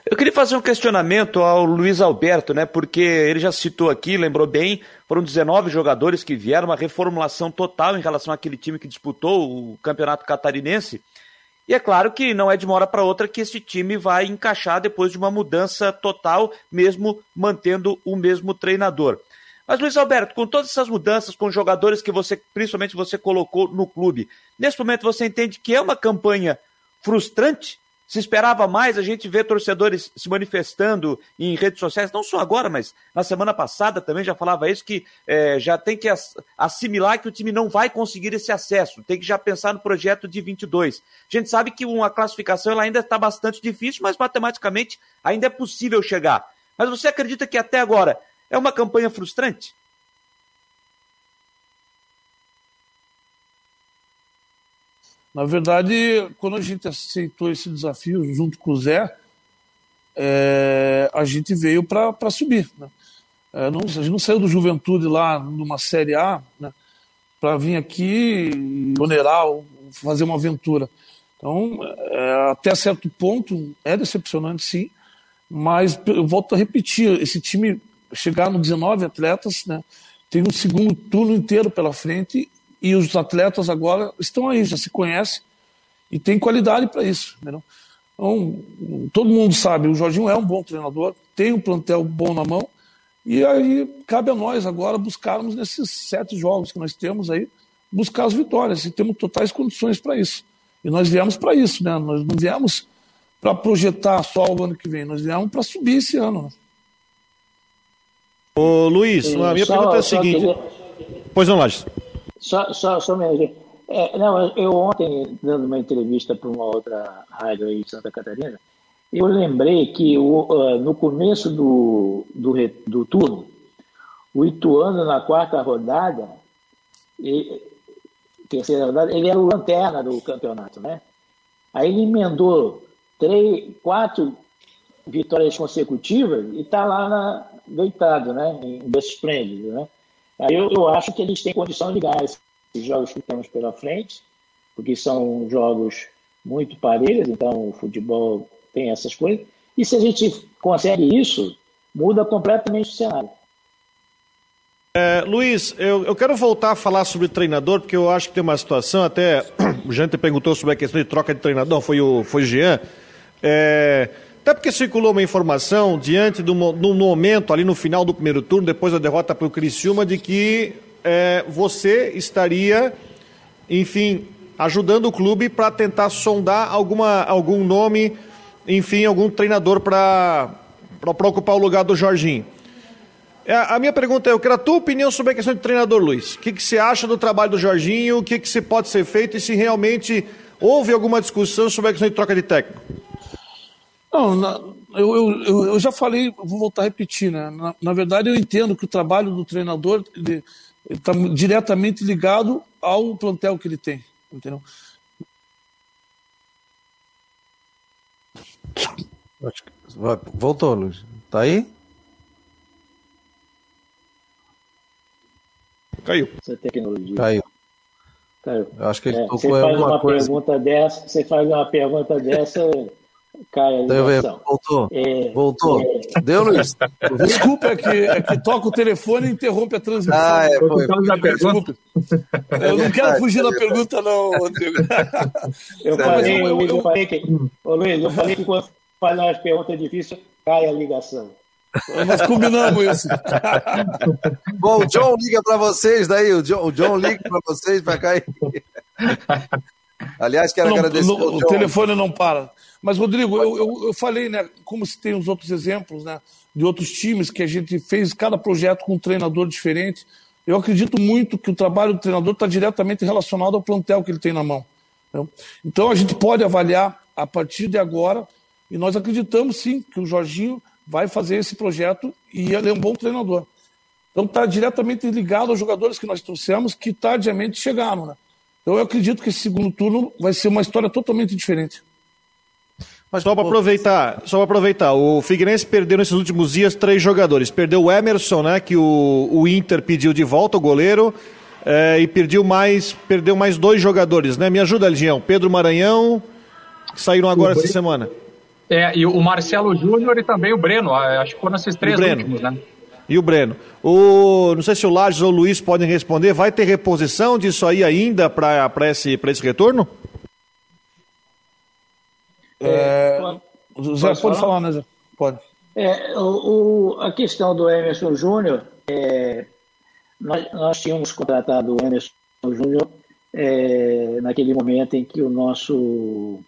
Eu queria fazer um questionamento ao Luiz Alberto, né? Porque ele já citou aqui, lembrou bem, foram 19 jogadores que vieram, uma reformulação total em relação àquele time que disputou o campeonato catarinense. E é claro que não é de uma hora para outra que esse time vai encaixar depois de uma mudança total, mesmo mantendo o mesmo treinador. Mas, Luiz Alberto, com todas essas mudanças, com jogadores que você, principalmente você colocou no clube, nesse momento você entende que é uma campanha frustrante Se esperava mais, a gente vê torcedores se manifestando em redes sociais, não só agora, mas na semana passada também já falava isso, que é, já tem que assimilar que o time não vai conseguir esse acesso, tem que já pensar no projeto de 22. A gente sabe que uma classificação ela ainda está bastante difícil, mas matematicamente ainda é possível chegar. Mas você acredita que até agora é uma campanha frustrante? Na verdade, quando a gente aceitou esse desafio junto com o Zé, é, a gente veio para subir. Né? É, não, a gente não saiu do Juventude lá numa Série A né, para vir aqui onerar, fazer uma aventura. Então, é, até certo ponto, é decepcionante sim, mas eu volto a repetir: esse time chegar no 19 atletas, né, tem um segundo turno inteiro pela frente e os atletas agora estão aí, já se conhecem e tem qualidade para isso. Entendeu? Então, todo mundo sabe, o Jorginho é um bom treinador, tem um plantel bom na mão, e aí cabe a nós agora buscarmos nesses sete jogos que nós temos aí, buscar as vitórias, e temos totais condições para isso. E nós viemos para isso, né? Nós não viemos para projetar só o ano que vem, nós viemos para subir esse ano. Né? Ô Luiz, a minha só, pergunta é a seguinte. Queria... Pois não, Lages. Só, só, só me é, não, eu ontem, dando uma entrevista para uma outra rádio aí de Santa Catarina, eu lembrei que o, uh, no começo do, do, do turno, o Ituano, na quarta rodada, e, terceira rodada, ele era o lanterna do campeonato, né? Aí ele emendou três, quatro vitórias consecutivas e está lá na, deitado, né? Em esplêndido, né? Eu, eu acho que eles têm condição de ganhar esses jogos que temos pela frente, porque são jogos muito parelhos, então o futebol tem essas coisas. E se a gente consegue isso, muda completamente o cenário. É, Luiz, eu, eu, quero voltar a falar sobre treinador, porque eu acho que tem uma situação, até o Jante perguntou sobre a questão de troca de treinador, foi o, foi Jean. É, até porque circulou uma informação diante do, do momento, ali no final do primeiro turno, depois da derrota para o Criciúma, de que é, você estaria, enfim, ajudando o clube para tentar sondar alguma, algum nome, enfim, algum treinador para ocupar o lugar do Jorginho. É, a minha pergunta é, eu quero a tua opinião sobre a questão de treinador, Luiz. O que, que você acha do trabalho do Jorginho? O que, que se pode ser feito e se realmente houve alguma discussão sobre a questão de troca de técnico? Não, na, eu, eu, eu, já falei, vou voltar a repetir, né? Na, na, verdade, eu entendo que o trabalho do treinador está diretamente ligado ao plantel que ele tem, entendeu? Voltou, Luiz. Tá aí? Caiu. Essa tecnologia. Caiu. Caiu. Eu acho que ele é, tocou você faz uma coisa. pergunta dessa, você faz uma pergunta dessa, cai a ligação. Voltou. É, Voltou. É... Deu, Luiz? Desculpa, é que, é que toca o telefone e interrompe a transmissão. Ah, é, foi. Desculpa. Eu não quero fugir da pergunta, não, Rodrigo. Eu falei, eu, eu, eu, falei que, ô Luiz, eu falei que quando faz umas perguntas difíceis, cai a ligação. Nós combinamos isso. Bom, o John liga para vocês daí, o John, o John liga para vocês para cá. Aliás, quero não, agradecer. No, o telefone não para. Mas, Rodrigo, eu, eu, eu, falei, né, como se tem os outros exemplos, né, de outros times que a gente fez cada projeto com um treinador diferente. Eu acredito muito que o trabalho do treinador está diretamente relacionado ao plantel que ele tem na mão. Entendeu? Então, a gente pode avaliar a partir de agora, e nós acreditamos sim que o Jorginho vai fazer esse projeto e ele é um bom treinador. Então, está diretamente ligado aos jogadores que nós trouxemos que tardiamente chegaram. Né? Então, eu acredito que esse segundo turno vai ser uma história totalmente diferente. Mas só para aproveitar, só para aproveitar, o Figueirense perdeu nesses últimos dias três jogadores. Perdeu o Emerson, né, que o, o Inter pediu de volta, o goleiro, é, e perdeu mais, perdeu mais dois jogadores, né? Me ajuda, Legião. Pedro Maranhão, que saíram agora essa semana. É, e o Marcelo Júnior e também o Breno, acho que foram esses três últimos, né? E o Breno. O, não sei se o Lages ou o Luiz podem responder. Vai ter reposição disso aí ainda para esse, esse retorno? É, Zé, pode falar, falar né, Zé? Pode. É, o, o, a questão do Emerson Júnior, é, nós, nós tínhamos contratado o Emerson Júnior é, naquele momento em que o nosso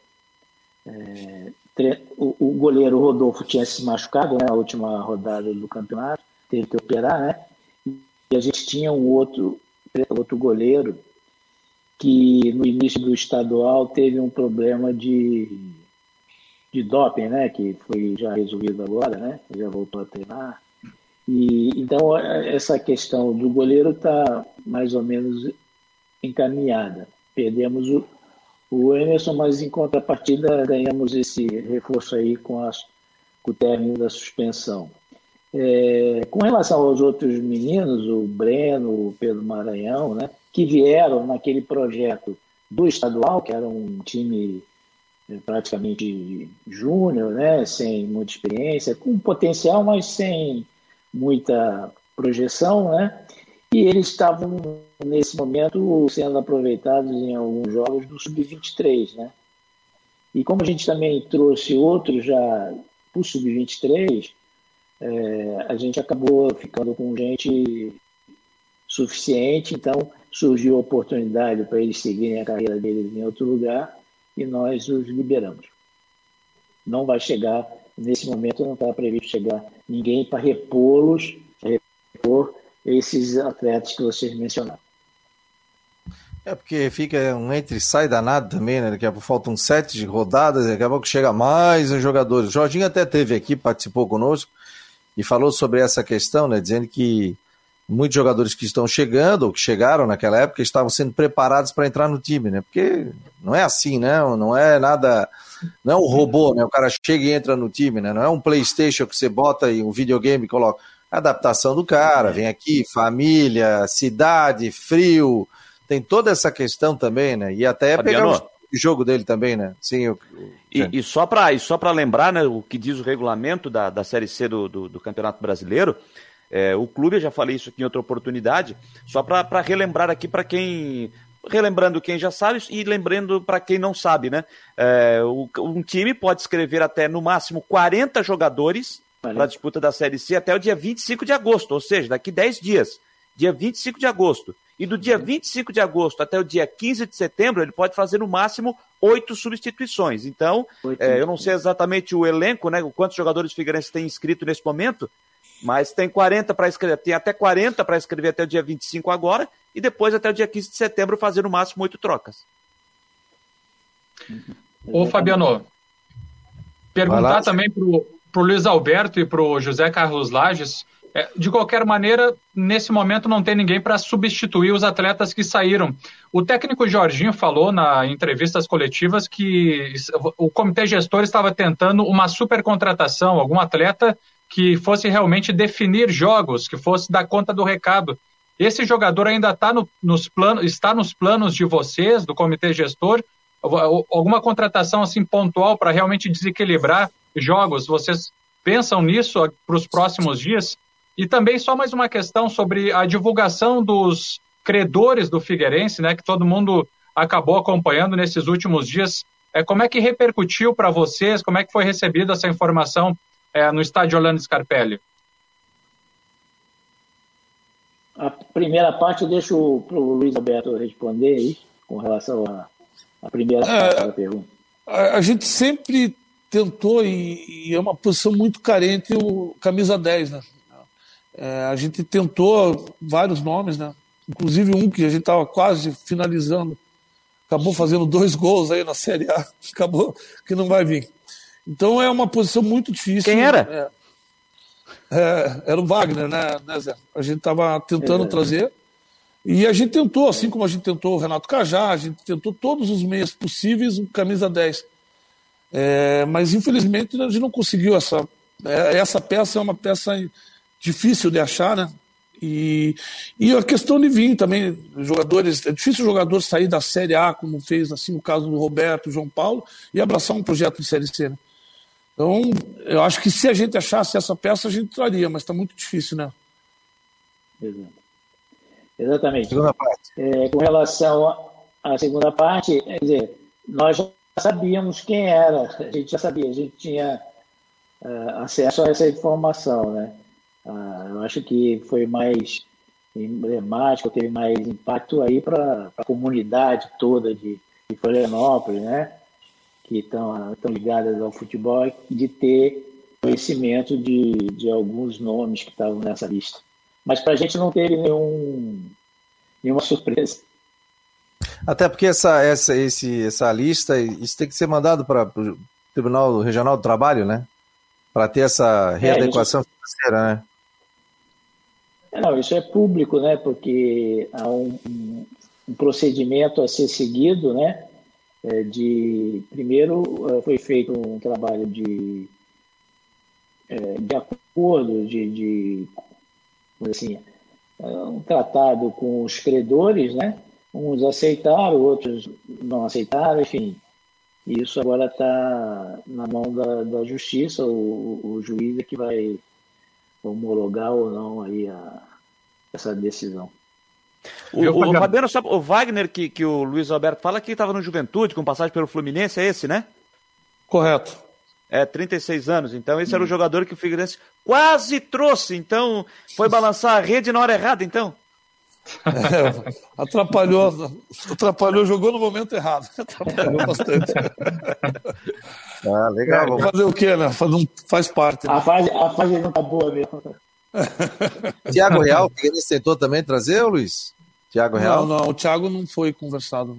É, o, o, goleiro Rodolfo tinha se machucado né, na última rodada do campeonato, teve que operar, né? E a gente tinha um outro, outro goleiro que no início do estadual teve um problema de, de doping, né? Que foi já resolvido agora, né? Já voltou a treinar. E, então, essa questão do goleiro está mais ou menos encaminhada. Perdemos o, o Emerson, mas em contrapartida ganhamos esse reforço aí com, as, com o término da suspensão. É, com relação aos outros meninos, o Breno, o Pedro Maranhão, né, que vieram naquele projeto do estadual, que era um time é, praticamente júnior, né, sem muita experiência, com potencial, mas sem muita projeção, né? E eles estavam nesse momento sendo aproveitados em alguns jogos do sub-23, né? E como a gente também trouxe outros já para o sub-23, é, a gente acabou ficando com gente suficiente, então surgiu a oportunidade para eles seguirem a carreira deles em outro lugar e nós os liberamos. Não vai chegar, nesse momento não está previsto chegar ninguém para repô-los, repor esses atletas que vocês mencionaram. É porque fica um entre sai danado também, né? Daqui a pouco faltam sete rodadas, daqui a pouco chega mais um jogador. O Jorginho até teve aqui, participou conosco e falou sobre essa questão, né? Dizendo que muitos jogadores que estão chegando, ou que chegaram naquela época, estavam sendo preparados para entrar no time, né? Porque não é assim, né? Não é nada. Não é um robô, né? O cara chega e entra no time, né? Não é um PlayStation que você bota e um videogame e coloca. Adaptação do cara, vem aqui, família, cidade, frio, tem toda essa questão também, né? E até Fabiano, pegar o jogo dele também, né? Sim, eu, e, e, só para só lembrar, né, o que diz o regulamento da, da Série C do, do, do Campeonato Brasileiro, é, o clube, eu já falei isso aqui em outra oportunidade, só para relembrar aqui para quem. Relembrando quem já sabe e lembrando para quem não sabe, né? É, o, um time pode escrever até no máximo 40 jogadores para a disputa da Série C até o dia 25 de agosto, ou seja, daqui 10 dias, dia 25 de agosto. E do dia 25 de agosto até o dia 15 de setembro, ele pode fazer no máximo oito substituições. Então, é, eu não sei exatamente o elenco, né, quantos jogadores figueirenses tem inscrito nesse momento, mas tem 40 para escrever, tem até 40 para escrever até o dia 25 agora, e depois até o dia 15 de setembro fazer no máximo oito trocas. Ô Fabiano, perguntar também pro para o Luiz Alberto e para o José Carlos Lages, é, de qualquer maneira, nesse momento não tem ninguém para substituir os atletas que saíram. O técnico Jorginho falou na entrevistas coletivas que o comitê gestor estava tentando uma supercontratação, algum atleta que fosse realmente definir jogos, que fosse dar conta do recado. Esse jogador ainda tá no, nos planos, está nos planos de vocês, do comitê gestor? Alguma contratação assim pontual para realmente desequilibrar jogos, vocês pensam nisso para os próximos dias? E também só mais uma questão sobre a divulgação dos credores do Figueirense, né, que todo mundo acabou acompanhando nesses últimos dias. É, como é que repercutiu para vocês? Como é que foi recebida essa informação é, no estádio Orlando Scarpelli? A primeira parte eu deixo para o Luiz Alberto responder aí, com relação à, primeira é, parte da pergunta. A, a gente sempre tentou, e, e, é uma posição muito carente, o camisa 10, né? É, a gente tentou vários nomes, né? Inclusive um que a gente estava quase finalizando, acabou fazendo dois gols aí na Série A, acabou que não vai vir. Então é uma posição muito difícil. Quem era? É, é, era o Wagner, né, né Zé? A gente estava tentando é. trazer. E a gente tentou, assim como a gente tentou o Renato Cajá, a gente tentou todos os meios possíveis, o camisa 10. É, mas infelizmente a gente não conseguiu essa. É, essa peça é uma peça difícil de achar, né? E, e a questão de vir também, jogadores, é difícil o jogador sair da Série A, como fez assim o caso do Roberto, João Paulo, e abraçar um projeto de Série C. Né? Então, eu acho que se a gente achasse essa peça, a gente traria, mas está muito difícil, né? Exato. Exatamente. Segunda parte. É, com relação à segunda parte, quer dizer, nós já sabíamos quem era, a gente já sabia, a gente tinha uh, acesso a essa informação, né? Uh, eu acho que foi mais emblemático, teve mais impacto aí para a comunidade toda de, de Florianópolis, né? Que estão, ligadas ao futebol de ter conhecimento de, de alguns nomes que estavam nessa lista. Mas para a gente não teve nenhum, nenhuma surpresa. Até porque essa, essa, esse, essa lista, isso tem que ser mandado para o Tribunal Regional do Trabalho, né? Para ter essa é, readequação é, financeira, né? É, não, isso é público, né? Porque há um, um procedimento a ser seguido, né? É de primeiro é, foi feito um trabalho de é, de acordo, de, de assim, um tratado com os credores, né? Uns aceitaram, outros não aceitaram, enfim. Isso agora está na mão da, da justiça, o, o juiz é que vai homologar ou não aí a, essa decisão. O, o, Fabiano, sabe, o Wagner, que, que o Luiz Alberto fala que estava no Juventude, com passagem pelo Fluminense, é esse, né? Correto. É, 36 anos. Então, esse hum. era o hum. jogador que o Figueirense quase trouxe. Então, foi balançar a rede na hora errada, então. É, atrapalhou, atrapalhou, jogou no momento errado. Atrapalhou bastante. Ah, legal. É, fazer o quê, né? Faz, um, faz parte. Né? A, fase, a fase não tá boa mesmo. Tiago Real, o Figueirense tentou também trazer, Luiz? Tiago Real? Não, não, o Thiago não foi conversado.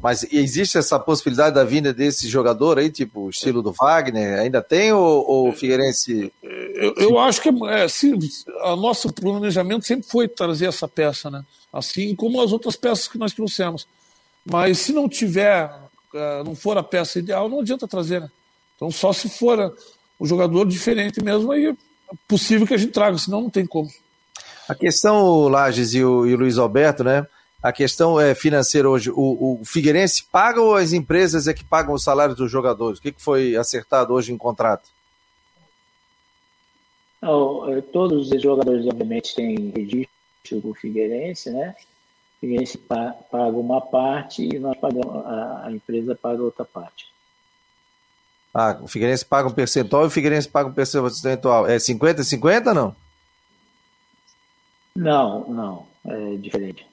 Mas existe essa possibilidade da vinda desse jogador aí, tipo estilo do Wagner? Ainda tem ou o Figueirense? Eu, eu acho que é, se, a nosso planejamento sempre foi trazer essa peça, né? Assim como as outras peças que nós trouxemos. Mas se não tiver, é, não for a peça ideal, não adianta trazer, né? Então só se for o jogador diferente mesmo, aí é possível que a gente traga, senão não tem como. A questão, Lages e o, e o Luiz Alberto, né? a questão é financeira hoje, o, o Figueirense paga ou as empresas é que pagam os salários dos jogadores? O que, que foi acertado hoje em contrato? Não, é, todos os jogadores, obviamente, têm registro com o Figueirense, né? O Figueirense paga uma parte e nós pagamos, a, a empresa paga outra parte. Ah, o Figueirense paga um percentual e o Figueirense paga um percentual. É 50-50 ou não? Não, não. É diferente.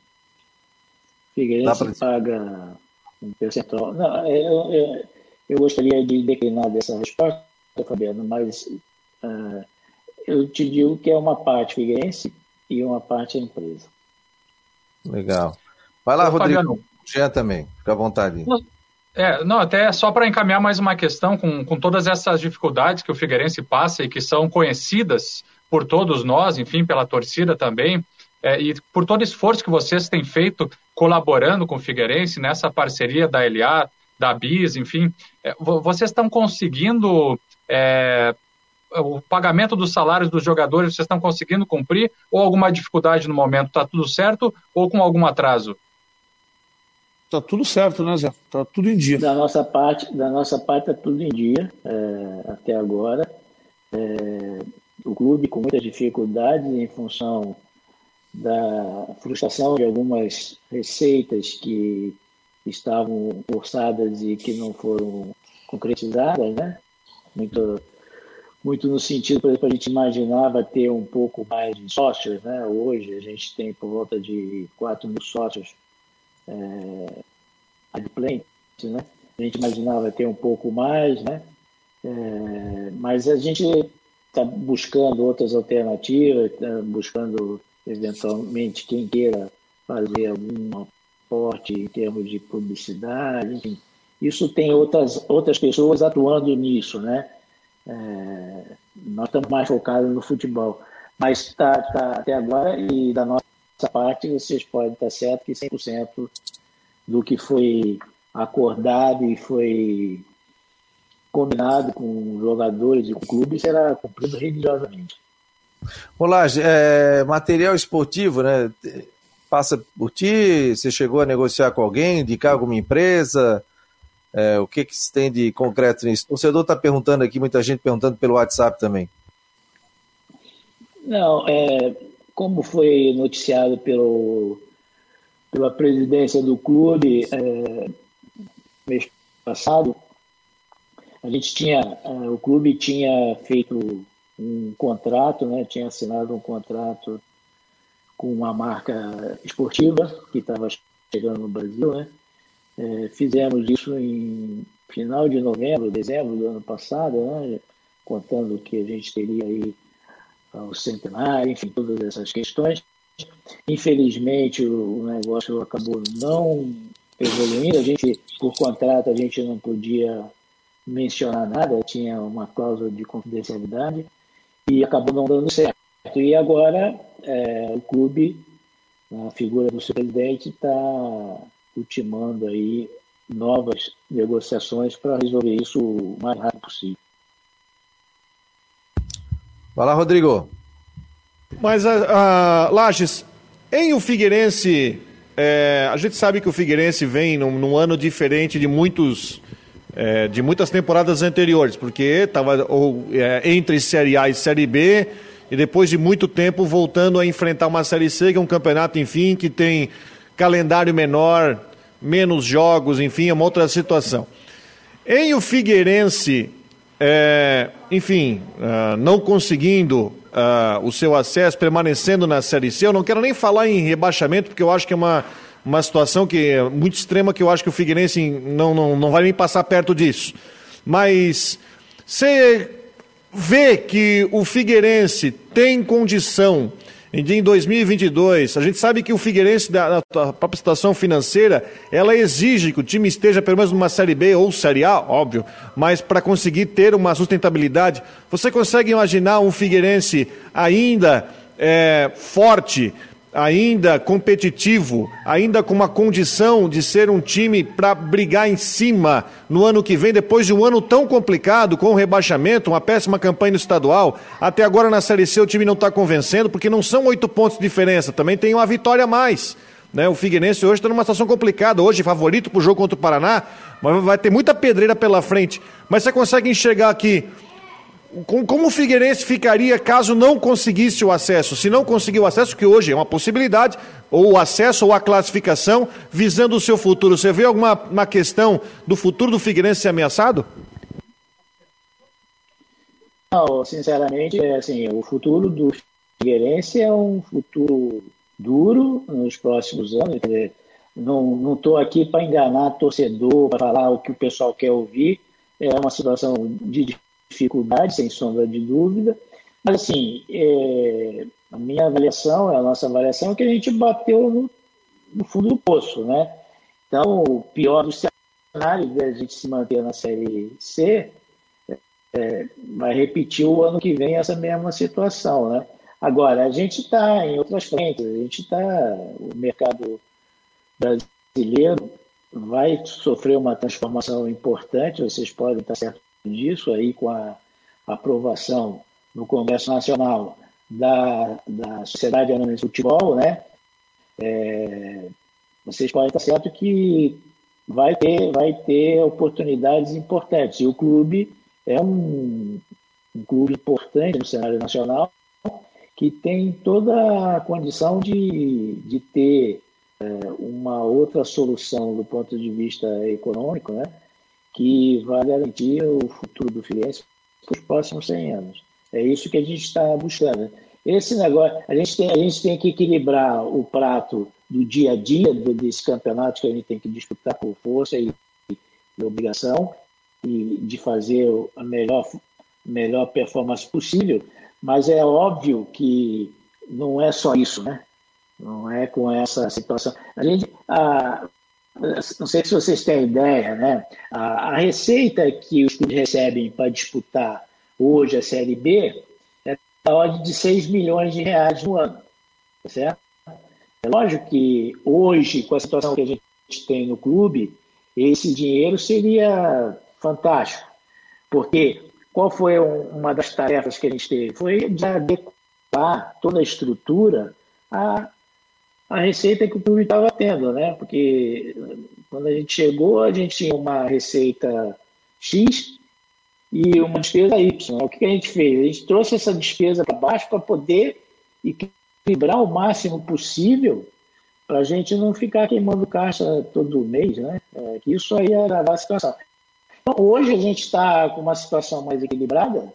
Figueirense pra... paga um percentual. Não, é, eu, eu, eu, gostaria de declinar dessa resposta, Fabiano, mas uh, eu te digo que é uma parte Figueirense e uma parte empresa. Legal. Vai lá, Rodrigo. Jean também, fica à vontade. É, não, até só para encaminhar mais uma questão com, com todas essas dificuldades que o Figueirense passa e que são conhecidas por todos nós, enfim, pela torcida também, é, e por todo o esforço que vocês têm feito colaborando com o Figueirense nessa parceria da LA, da BIS, enfim, é, vocês estão conseguindo é, o pagamento dos salários dos jogadores, vocês estão conseguindo cumprir ou alguma dificuldade no momento? Está tudo certo ou com algum atraso? Está tudo certo, né, Zé? Está tudo em dia. Da nossa parte, da nossa parte está tudo em dia é, até agora. É, o clube com muitas dificuldades em função da frustração de algumas receitas que estavam forçadas e que não foram concretizadas, né? Muito, muito no sentido, por exemplo, a gente imaginava ter um pouco mais de sócios, né? Hoje a gente tem por volta de 4 mil sócios é, né? A gente imaginava ter um pouco mais, né? É, mas a gente está buscando outras alternativas, tá buscando eventualmente quem queira fazer algum aporte em termos de publicidade, enfim. Isso tem outras, outras pessoas atuando nisso, né? É, nós estamos mais focados no futebol. Mas tá, tá, até agora, e da nossa parte, vocês podem estar certo que 100% do que foi acordado e foi combinado com jogadores e com clubes será cumprido religiosamente. Olá, é, material esportivo, né? Passa por ti, você chegou a negociar com alguém, indicar alguma empresa? É, o que, que se tem de concreto nisso? O torcedor está perguntando aqui, muita gente perguntando pelo WhatsApp também. Não, é, como foi noticiado pelo, pela presidência do clube é, mês passado, a gente tinha, é, o clube tinha feito um contrato, né? tinha assinado um contrato com uma marca esportiva que estava chegando no Brasil. Né? É, fizemos isso em final de novembro, dezembro do ano passado, né? contando que a gente teria aí o centenário, enfim, todas essas questões. Infelizmente, o negócio acabou não evoluindo. A gente, por contrato, a gente não podia mencionar nada, tinha uma cláusula de confidencialidade e acabou não dando certo. E agora é, o clube, a figura do seu presidente, está ultimando aí novas negociações para resolver isso o mais rápido possível. Vai lá, Rodrigo. Mas, a, a Lages, em o Figueirense, é, a gente sabe que o Figueirense vem num, num ano diferente de muitos é, de muitas temporadas anteriores, porque estava é, entre Série A e Série B, e depois de muito tempo voltando a enfrentar uma Série C, que é um campeonato, enfim, que tem calendário menor, menos jogos, enfim, é uma outra situação. Em o Figueirense, é, enfim, uh, não conseguindo uh, o seu acesso, permanecendo na Série C, eu não quero nem falar em rebaixamento, porque eu acho que é uma uma situação que é muito extrema que eu acho que o Figueirense não, não, não vai nem passar perto disso. Mas você vê que o Figueirense tem condição em 2022, a gente sabe que o Figueirense, da, da própria situação financeira, ela exige que o time esteja pelo menos numa Série B ou Série A, óbvio, mas para conseguir ter uma sustentabilidade, você consegue imaginar um Figueirense ainda é, forte, ainda competitivo, ainda com uma condição de ser um time para brigar em cima no ano que vem, depois de um ano tão complicado, com o rebaixamento, uma péssima campanha no estadual. Até agora na Série C o time não está convencendo, porque não são oito pontos de diferença, também tem uma vitória a mais. Né? O Figueirense hoje está numa situação complicada, hoje favorito para o jogo contra o Paraná, mas vai ter muita pedreira pela frente. Mas você consegue enxergar aqui como o Figueirense ficaria caso não conseguisse o acesso? Se não conseguir o acesso, que hoje é uma possibilidade, ou o acesso ou a classificação, visando o seu futuro. Você vê alguma uma questão do futuro do Figueirense ser ameaçado? Não, sinceramente, é assim, o futuro do Figueirense é um futuro duro nos próximos anos. Não estou aqui para enganar torcedor, para falar o que o pessoal quer ouvir. É uma situação de dificuldade, sem sombra de dúvida. Mas, assim, é, a minha avaliação, a nossa avaliação é que a gente bateu no, no fundo do poço, né? Então, o pior do cenário da gente se manter na Série C é, vai repetir o ano que vem essa mesma situação, né? Agora, a gente está em outras frentes, a gente está, o mercado brasileiro vai sofrer uma transformação importante, vocês podem estar certos disso aí com a aprovação no Congresso Nacional da, da Sociedade Anônima de Futebol, né? É, vocês podem estar certo que vai ter, vai ter oportunidades importantes. E o clube é um, um clube importante no cenário nacional que tem toda a condição de, de ter é, uma outra solução do ponto de vista econômico, né? Que vai garantir o futuro do Fluminense para os próximos 100 anos. É isso que a gente está buscando. Esse negócio, a gente, tem, a gente tem que equilibrar o prato do dia a dia desse campeonato que a gente tem que disputar por força e, e obrigação e de fazer a melhor, melhor performance possível, mas é óbvio que não é só isso, né? Não é com essa situação. A gente, a, não sei se vocês têm ideia, né? A, a receita que os clubes recebem para disputar hoje a Série B é da ordem de 6 milhões de reais no ano, tá certo? É lógico que hoje, com a situação que a gente tem no clube, esse dinheiro seria fantástico, porque qual foi uma das tarefas que a gente teve? Foi de adequar toda a estrutura a a receita que o clube estava tendo, né? Porque quando a gente chegou, a gente tinha uma receita X e uma despesa Y. O que a gente fez? A gente trouxe essa despesa para baixo para poder equilibrar o máximo possível para a gente não ficar queimando caixa todo mês, né? É, isso aí era a situação. Então, hoje a gente está com uma situação mais equilibrada,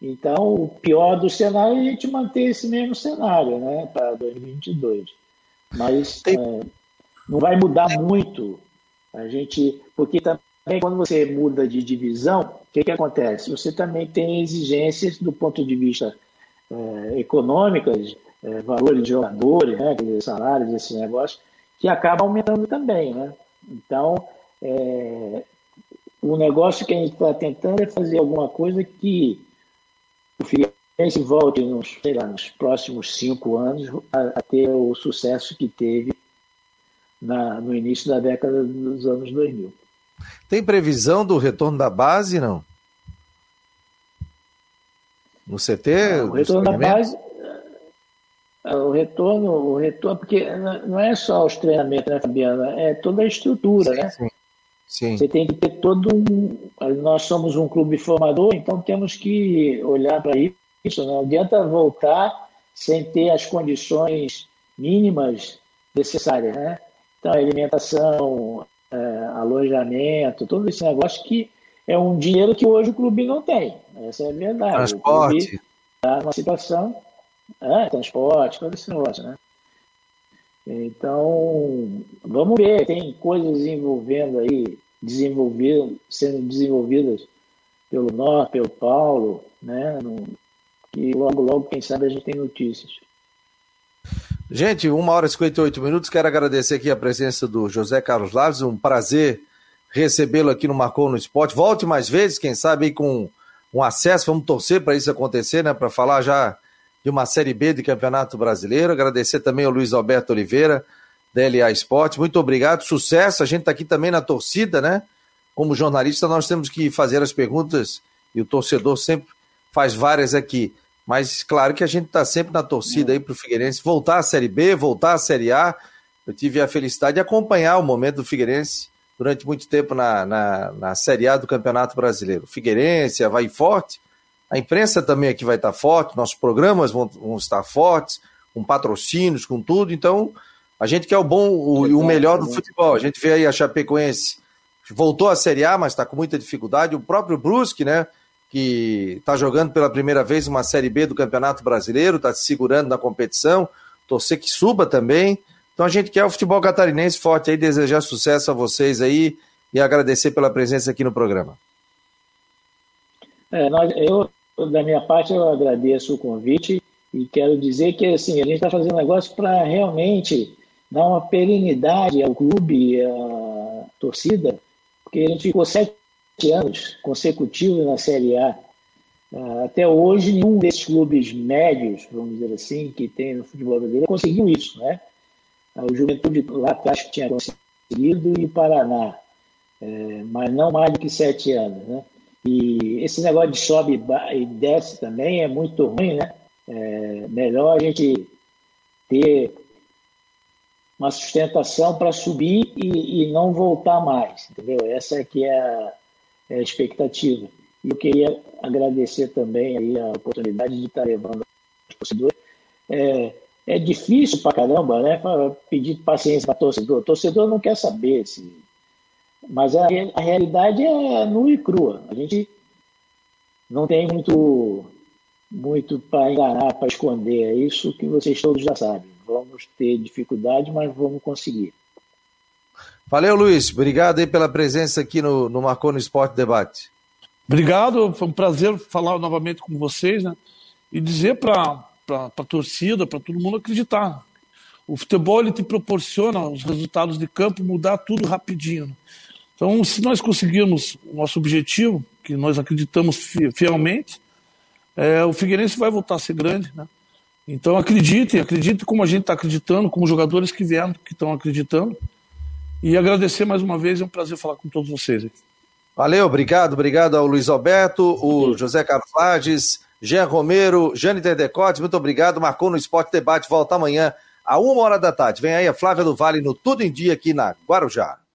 então o pior do cenário é a gente manter esse mesmo cenário, né? Para 2022 mas Tem... é, não vai mudar muito a gente, porque também quando você muda de divisão, o que, que acontece? Você também tem exigências do ponto de vista é, econômicas, é, valores de jogadores, né, salários, esses negócios, que acabam aumentando também. Né? Então, é, o negócio que a gente está tentando é fazer alguma coisa que o Figueirense volte nos, sei lá, nos próximos cinco anos a, a ter o sucesso que teve na, no início da década dos anos 2000. Tem previsão do retorno da base, não? No CT? o retorno da base. É, o retorno, o retorno, porque não é só os treinamentos, né, Fabiana? É toda a estrutura, sim, né? Sim. Sim. Você tem que ter todo um. Nós somos um clube formador, então temos que olhar para isso. Não adianta voltar sem ter as condições mínimas necessárias, né? Então, alimentação, é, alojamento, todo esse negócio que é um dinheiro que hoje o clube não tem. Essa é a verdade. Transporte. Está numa situação. É, transporte, todo esse negócio, né? Então, vamos ver, tem coisas envolvendo aí, desenvolvendo, sendo desenvolvidas pelo Norte, pelo Paulo, né? Que logo, logo, quem sabe, a gente tem notícias. Gente, uma hora e 58 minutos. Quero agradecer aqui a presença do José Carlos Laves. Um prazer recebê-lo aqui no Marcou no Esporte. Volte mais vezes, quem sabe aí com um acesso. Vamos torcer para isso acontecer, né? Para falar já de uma Série B de Campeonato Brasileiro. Agradecer também ao Luiz Alberto Oliveira, da LA Esporte. Muito obrigado, sucesso. A gente está aqui também na torcida, né? Como jornalista, nós temos que fazer as perguntas e o torcedor sempre faz várias aqui. Mas claro que a gente está sempre na torcida aí para o Figueirense voltar à Série B, voltar à Série A. Eu tive a felicidade de acompanhar o momento do Figueirense durante muito tempo na, na, na Série A do Campeonato Brasileiro. Figueirense, vai forte. A imprensa também aqui vai estar forte, nossos programas vão, vão estar fortes, com patrocínios, com tudo. Então, a gente quer o bom e o, o melhor do futebol. A gente vê aí a Chapecoense voltou à Série A, mas está com muita dificuldade. O próprio Brusque, né? Que está jogando pela primeira vez uma Série B do Campeonato Brasileiro, está se segurando na competição, torcer que suba também. Então a gente quer o futebol catarinense forte aí, desejar sucesso a vocês aí e agradecer pela presença aqui no programa. É, nós, eu, da minha parte, eu agradeço o convite e quero dizer que assim, a gente está fazendo negócio para realmente dar uma perenidade ao clube, à torcida, porque a gente ficou sete anos consecutivos na Série A. Ah, até hoje, nenhum desses clubes médios, vamos dizer assim, que tem no futebol brasileiro, conseguiu isso. Né? Ah, o Juventude lá atrás tinha conseguido e o Paraná, é, mas não mais do que sete anos. Né? E esse negócio de sobe e desce também é muito ruim, né? É melhor a gente ter uma sustentação para subir e, e, não voltar mais, entendeu? Essa é que é a, é, expectativa. E eu queria agradecer também aí a oportunidade de estar levando os torcedores. É, é difícil pra caramba, né? Pedir paciência para torcedor. O torcedor não quer saber se. Mas a, a realidade é nua e crua. A gente não tem muito muito para enganar, para esconder. É isso que vocês todos já sabem. Vamos ter dificuldade, mas vamos conseguir. Valeu, Luiz. Obrigado aí pela presença aqui no, no Marcou no Esporte Debate. Obrigado, foi um prazer falar novamente com vocês, né? E dizer para a torcida, para todo mundo acreditar. O futebol ele te proporciona os resultados de campo mudar tudo rapidinho. Né? Então, se nós conseguirmos o nosso objetivo, que nós acreditamos fielmente, é, o Figueirense vai voltar a ser grande, né? Então acreditem, acreditem como a gente está acreditando, como os jogadores que vieram, que estão acreditando. E agradecer mais uma vez, é um prazer falar com todos vocês. Valeu, obrigado, obrigado ao Luiz Alberto, o José Carlos Lages, Jean Romero, Jane Tedecote, muito obrigado. Marcou no Esporte Debate, volta amanhã, a uma hora da tarde. Vem aí a Flávia do Vale no Tudo em Dia aqui na Guarujá.